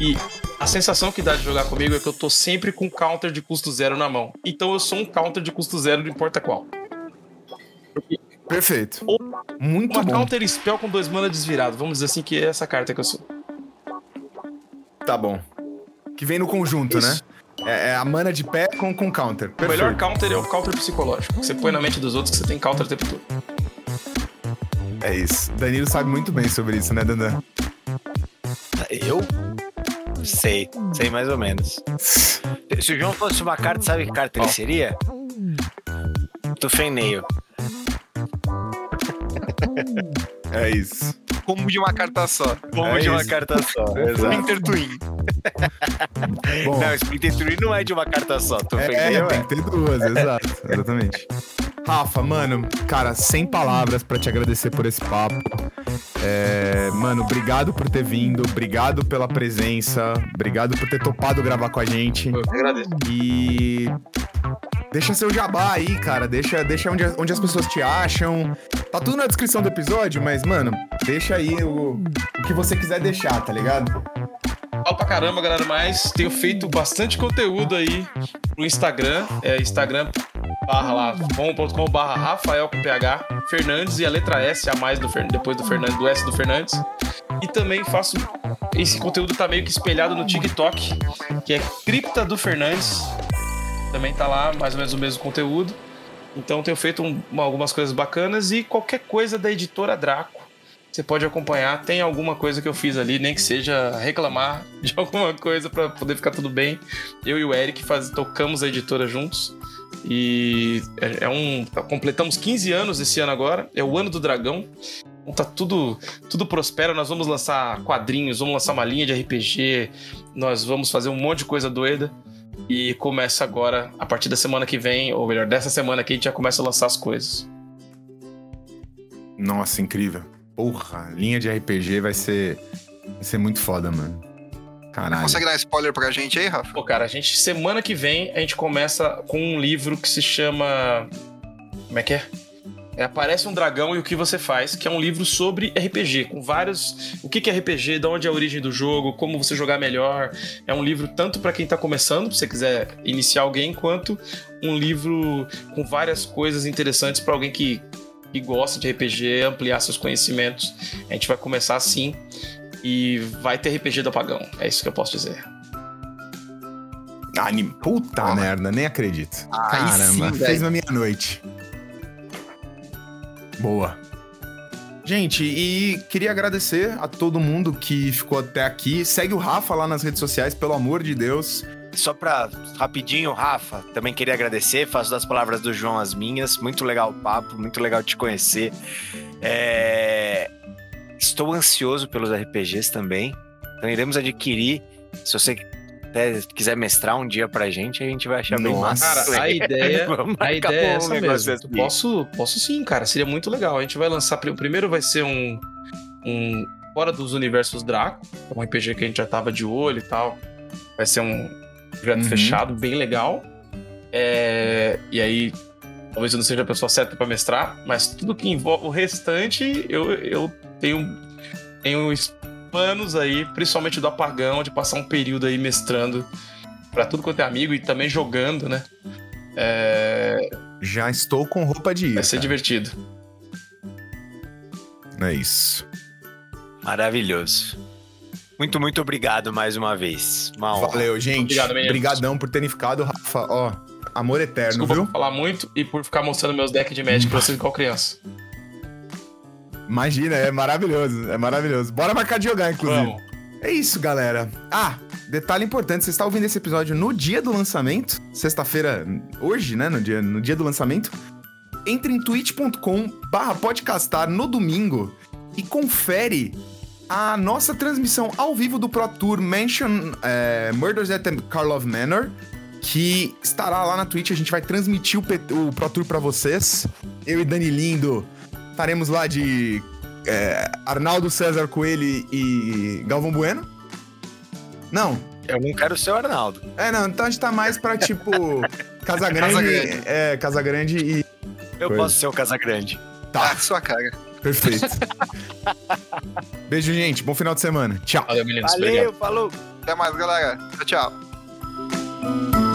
e a sensação que dá de jogar comigo é que eu tô sempre com counter de custo zero na mão. Então eu sou um counter de custo zero, não importa qual. Perfeito. Muito Uma bom. counter spell com dois mana desvirado. Vamos dizer assim que é essa carta que eu sou. Tá bom. Que vem no conjunto, Isso. né? É, é a mana de pé com, com counter. O Perfeito. melhor counter é o counter psicológico. Você põe na mente dos outros que você tem counter o tempo todo. É isso. Danilo sabe muito bem sobre isso, né, Dandan? Eu? Sei, sei mais ou menos. Se o João fosse uma carta, sabe que carta ele seria? Tufeneio. É isso. Como de uma carta só. Como É de uma isso. carta só. Exato. Splinter Twin. Bom, Não, Splinter Twin não é de uma carta só. é, Tufeneio tem é. que ter duas, exato. Exatamente. Rafa, mano, cara, sem palavras pra te agradecer por esse papo. É, mano, obrigado por ter vindo, obrigado pela presença, obrigado por ter topado gravar com a gente. Eu agradeço. E deixa seu jabá aí, cara. Deixa, deixa onde, onde as pessoas te acham. Tá tudo na descrição do episódio, mas, mano, deixa aí o, o que você quiser deixar, tá ligado? Falo pra caramba, galera, mas tenho feito bastante conteúdo aí pro Instagram. É Instagram barra lá, com.com barra Rafael com PH Fernandes e a letra S a mais do depois do Fernandes, do S do Fernandes. E também faço. Esse conteúdo tá meio que espelhado no TikTok, que é Cripta do Fernandes. Também tá lá, mais ou menos o mesmo conteúdo. Então tenho feito um- uma- algumas coisas bacanas e qualquer coisa da editora Draco. Você pode acompanhar, tem alguma coisa que eu fiz ali, nem que seja reclamar de alguma coisa pra poder ficar tudo bem. Eu e o Eric faz, tocamos a editora juntos. E é, é um. Completamos 15 anos esse ano agora. É o ano do dragão. Então tá tudo, tudo prospera. Nós vamos lançar quadrinhos, vamos lançar uma linha de RPG. Nós vamos fazer um monte de coisa doida. E começa agora, a partir da semana que vem, ou melhor, dessa semana aqui, a gente já começa a lançar as coisas. Nossa, incrível. Porra, linha de RPG vai ser, vai ser muito foda, mano. Caralho. Consegue dar spoiler pra gente aí, Rafa? Pô, cara, a gente, semana que vem, a gente começa com um livro que se chama. Como é que é? É, Aparece um dragão e o que você faz, que é um livro sobre RPG, com vários. O que que é RPG, de onde é a origem do jogo, como você jogar melhor. É um livro tanto pra quem tá começando, se você quiser iniciar alguém, quanto um livro com várias coisas interessantes pra alguém que, que gosta de RPG, ampliar seus conhecimentos. A gente vai começar assim e vai ter RPG do apagão. É isso que eu posso dizer. Anim... Puta Porra. merda, nem acredito. Aí Caramba, sim, fez velho. a minha noite. Boa. Gente, e queria agradecer a todo mundo que ficou até aqui. Segue o Rafa lá nas redes sociais, pelo amor de Deus. Só pra rapidinho, Rafa, também queria agradecer, faço das palavras do João as minhas. Muito legal o papo, muito legal te conhecer. É, Estou ansioso pelos RPGs também. Então iremos adquirir. Se você até quiser mestrar um dia pra gente, a gente vai achar bem Nossa. massa. Cara, a ideia, a ideia é essa mesmo. assim. Posso, posso sim, cara. Seria muito legal. A gente vai lançar. O primeiro vai ser um. um Fora dos Universos Draco. Um RPG que a gente já tava de olho e tal. Vai ser um projeto Uhum. fechado, bem legal. É, e aí. Talvez eu não seja a pessoa certa pra mestrar, mas tudo que envolve o restante, eu, eu tenho, tenho planos aí, principalmente do apagão, de passar um período aí mestrando pra tudo quanto é amigo e também jogando, né? É, Já estou com roupa de ir. vai ser cara. divertido. É isso. Maravilhoso. Muito, muito obrigado mais uma vez. Uma honra. Valeu, gente. Obrigado, meninos. Obrigadão por terem ficado, Rafa. Ó, amor eterno, Desculpa viu? por falar muito e por ficar mostrando meus decks de Magic pra vocês igual criança. Imagina, é maravilhoso. É maravilhoso. Bora marcar de jogar, inclusive. Vamos. É isso, galera. Ah, detalhe importante, você está ouvindo esse episódio no dia do lançamento, sexta-feira, hoje, né, no dia, no dia do lançamento. Entre em twitch.com barra podcastar no domingo e confere a nossa transmissão ao vivo do Pro Tour Mansion é, Murders at the Karlov Manor, que estará lá na Twitch. A gente vai transmitir o, o Pro Tour pra vocês. Eu e Dani Lindo estaremos lá de é, Arnaldo César Coelho e Galvão Bueno. Não. Eu não quero ser o Arnaldo. É, não. Então a gente tá mais pra, tipo, Casagrande. Casagrande. É, Casagrande e... Eu Coisa. posso ser o Casagrande. Tá. Ah, sua cara. Perfeito. Beijo, gente. Bom final de semana. Tchau. Valeu, meninos. Obrigado. Valeu, falou. Até mais, galera. Tchau, tchau.